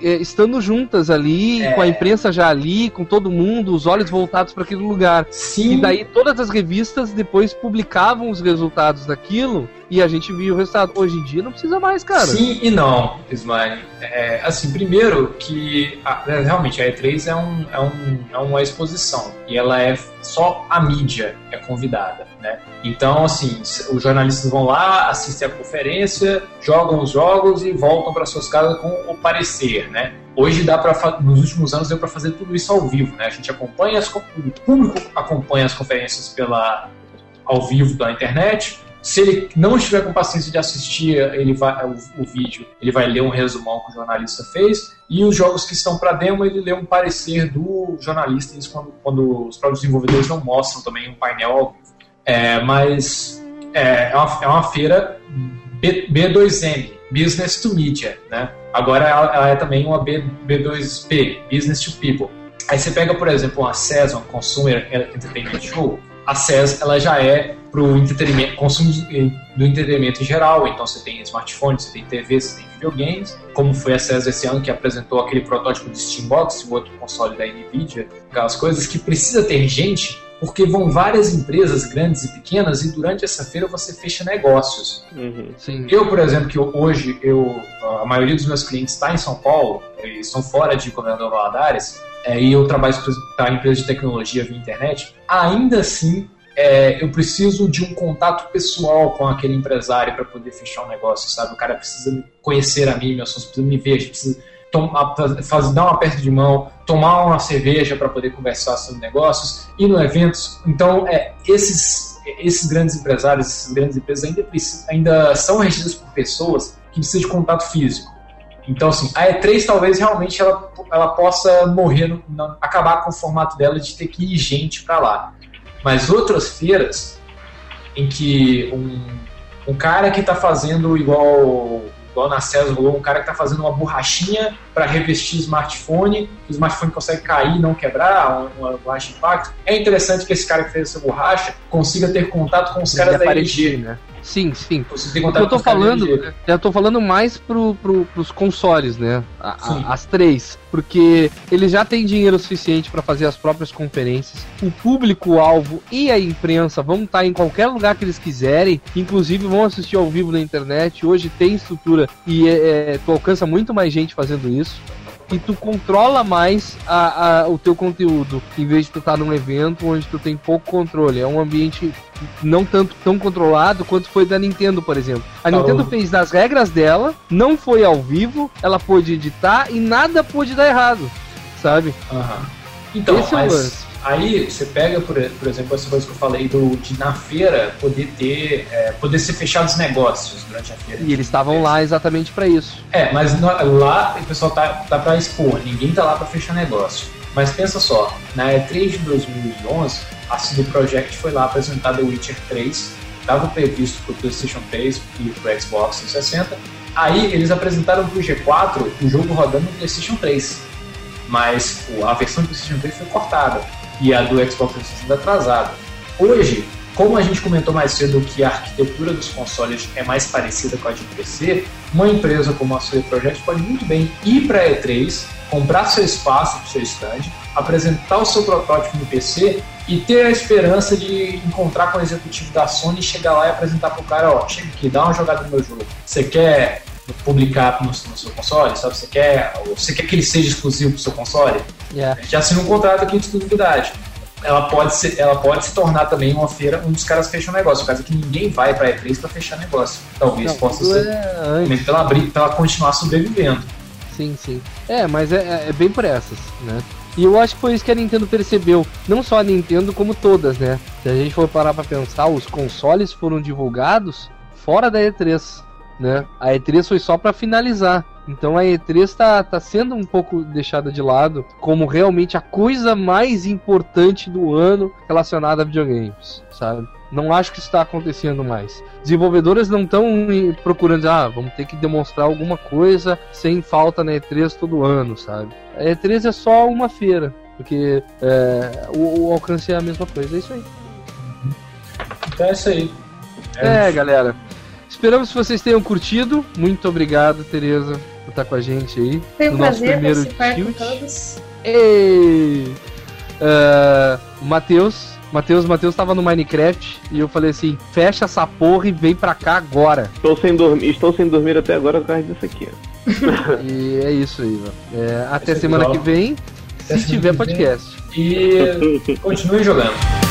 estando juntas ali, É. com a imprensa já ali, com todo mundo, os olhos voltados para aquele lugar. Sim, E daí todas as revistas depois publicavam os resultados daquilo e a gente via o resultado. Hoje em dia não precisa mais, cara. Sim e não, Ismael. É, assim, primeiro que a- é, realmente a E3 é, um, é, um, é uma exposição e ela é só a mídia é convidada, né? Então, assim, os jornalistas vão lá, assistem a conferência, jogam os jogos e voltam para suas casas com o parecer, né? Hoje dá para nos últimos anos deu para fazer tudo isso ao vivo, né? A gente acompanha as, o público acompanha as conferências pela ao vivo da internet. Se ele não estiver com paciência de assistir ele vai, o, o vídeo, ele vai ler um resumão que o jornalista fez. E os jogos que estão para demo, ele lê um parecer do jornalista, isso quando, quando os próprios desenvolvedores não mostram também um painel ao vivo. É, mas é, é, uma, é uma feira B, B2M, Business to Media, né? Agora ela, é também uma B, B2P, Business to People. Aí você pega, por exemplo, uma CES, uma Consumer Entertainment Show, a CES ela já é para o entretenimento, consumo de- do entretenimento em geral. Então você tem smartphones, você tem TV, você tem videogames. Como foi a CES esse ano que apresentou aquele protótipo de Steambox, o outro console da Nvidia, aquelas coisas que precisa ter gente, porque vão várias empresas grandes e pequenas e durante essa feira você fecha negócios. Uhum. Sim. Eu, por exemplo, que hoje eu, a maioria dos meus clientes está em São Paulo, eles estão fora de Governador Valadares, é, e eu trabalho para empresa de tecnologia via internet, ainda assim é, eu preciso de um contato pessoal com aquele empresário para poder fechar um negócio, sabe? O cara precisa me conhecer a mim, meus sócios precisam me ver, a gente precisa fazer, dar um aperto de mão, tomar uma cerveja para poder conversar sobre negócios, ir no eventos. Então, é, esses, esses grandes empresários, essas grandes empresas ainda, ainda são regidas por pessoas que precisam de contato físico. Então, assim, a E3 talvez realmente ela, ela possa morrer, no, não- acabar com o formato dela de ter que ir gente pra lá. Mas outras feiras em que um, um cara que tá fazendo igual, igual na César rolou, um cara que tá fazendo uma borrachinha para revestir smartphone, o smartphone consegue cair e não quebrar, uma, uma borracha de impacto. É interessante que esse cara que fez essa borracha consiga ter contato com os caras da LG. né? Sim, sim. Eu tô falando, LG. eu tô falando mais pro, pro, pros consoles, né? A- a- as três. Porque eles já têm dinheiro suficiente para fazer as próprias conferências. O público-alvo e a imprensa vão estar em qualquer lugar que eles quiserem. Inclusive vão assistir ao vivo na internet. Hoje tem estrutura e é, é, tu alcança muito mais gente fazendo isso. E tu controla mais a, a- o teu conteúdo, em vez de tu estar num evento onde tu tem pouco controle. É um ambiente não tanto tão controlado quanto foi da Nintendo, por exemplo. A Tá, Nintendo fez das regras dela, não foi ao vivo, ela pôde editar e nada pôde dar errado, sabe? Aham. Então, Esse é o lance. Aí você pega, por, por exemplo, essa coisa que eu falei do, de na feira poder ter, é, poder ser fechados negócios durante a feira. E eles estavam lá exatamente para isso. É, mas lá o pessoal tá, tá pra expor, ninguém tá lá pra fechar negócio. Mas pensa só, na E3 de 2011, a CD Projekt foi lá apresentar The Witcher 3, estava previsto pro PlayStation 3 e pro Xbox 360. Aí eles apresentaram pro G4 o jogo rodando no PlayStation 3. Mas o- a versão do PlayStation 3 foi cortada e a do Xbox 360 atrasada. Hoje, como a gente comentou mais cedo que a arquitetura dos consoles é mais parecida com a de PC, uma empresa como a CD Projekt pode muito bem ir para a E3, comprar seu espaço para seu stand, apresentar o seu protótipo no PC e ter a esperança de encontrar com o executivo da Sony, chegar lá e apresentar pro cara, ó, chega aqui, dá uma jogada no meu jogo. Você quer publicar no, no seu console, sabe? Você quer, você quer que ele seja exclusivo pro seu console? Yeah. A gente assina um contrato aqui de exclusividade. Ela pode, ser, ela pode se tornar também uma feira onde os caras fecham negócio. O caso é que ninguém vai pra E3 pra fechar negócio. Talvez Não, possa ser é pela, bri- pela continuar sobrevivendo. Sim, sim. É, mas é, é- é bem por essas, né? E eu acho que foi isso que a Nintendo percebeu. Não só a Nintendo, como todas, né? Se a gente for parar pra pensar, os consoles foram divulgados fora da E3, né? A E3 foi só pra finalizar. Então a E3 tá, tá sendo um pouco deixada de lado como realmente a coisa mais importante do ano relacionada a videogames, sabe? Não acho que isso está acontecendo mais. Desenvolvedoras não estão procurando, ah, vamos ter que demonstrar alguma coisa sem falta na E3 todo ano, sabe? A E3 é só uma feira, porque é, o, o alcance é a mesma coisa, é isso aí. Então é isso aí. É, galera. Esperamos que vocês tenham curtido. Muito obrigado, Tereza, por estar com a gente aí. Foi um no nosso prazer primeiro participar com tilt. todos. Ei! Ah, Matheus. Matheus, Matheus tava no Minecraft e eu falei assim: fecha essa porra e vem pra cá agora. Estou sem dormir, estou sem dormir até agora por causa disso aqui. E é isso aí, mano. É, até é semana que vem, Até se tiver podcast. E continue jogando.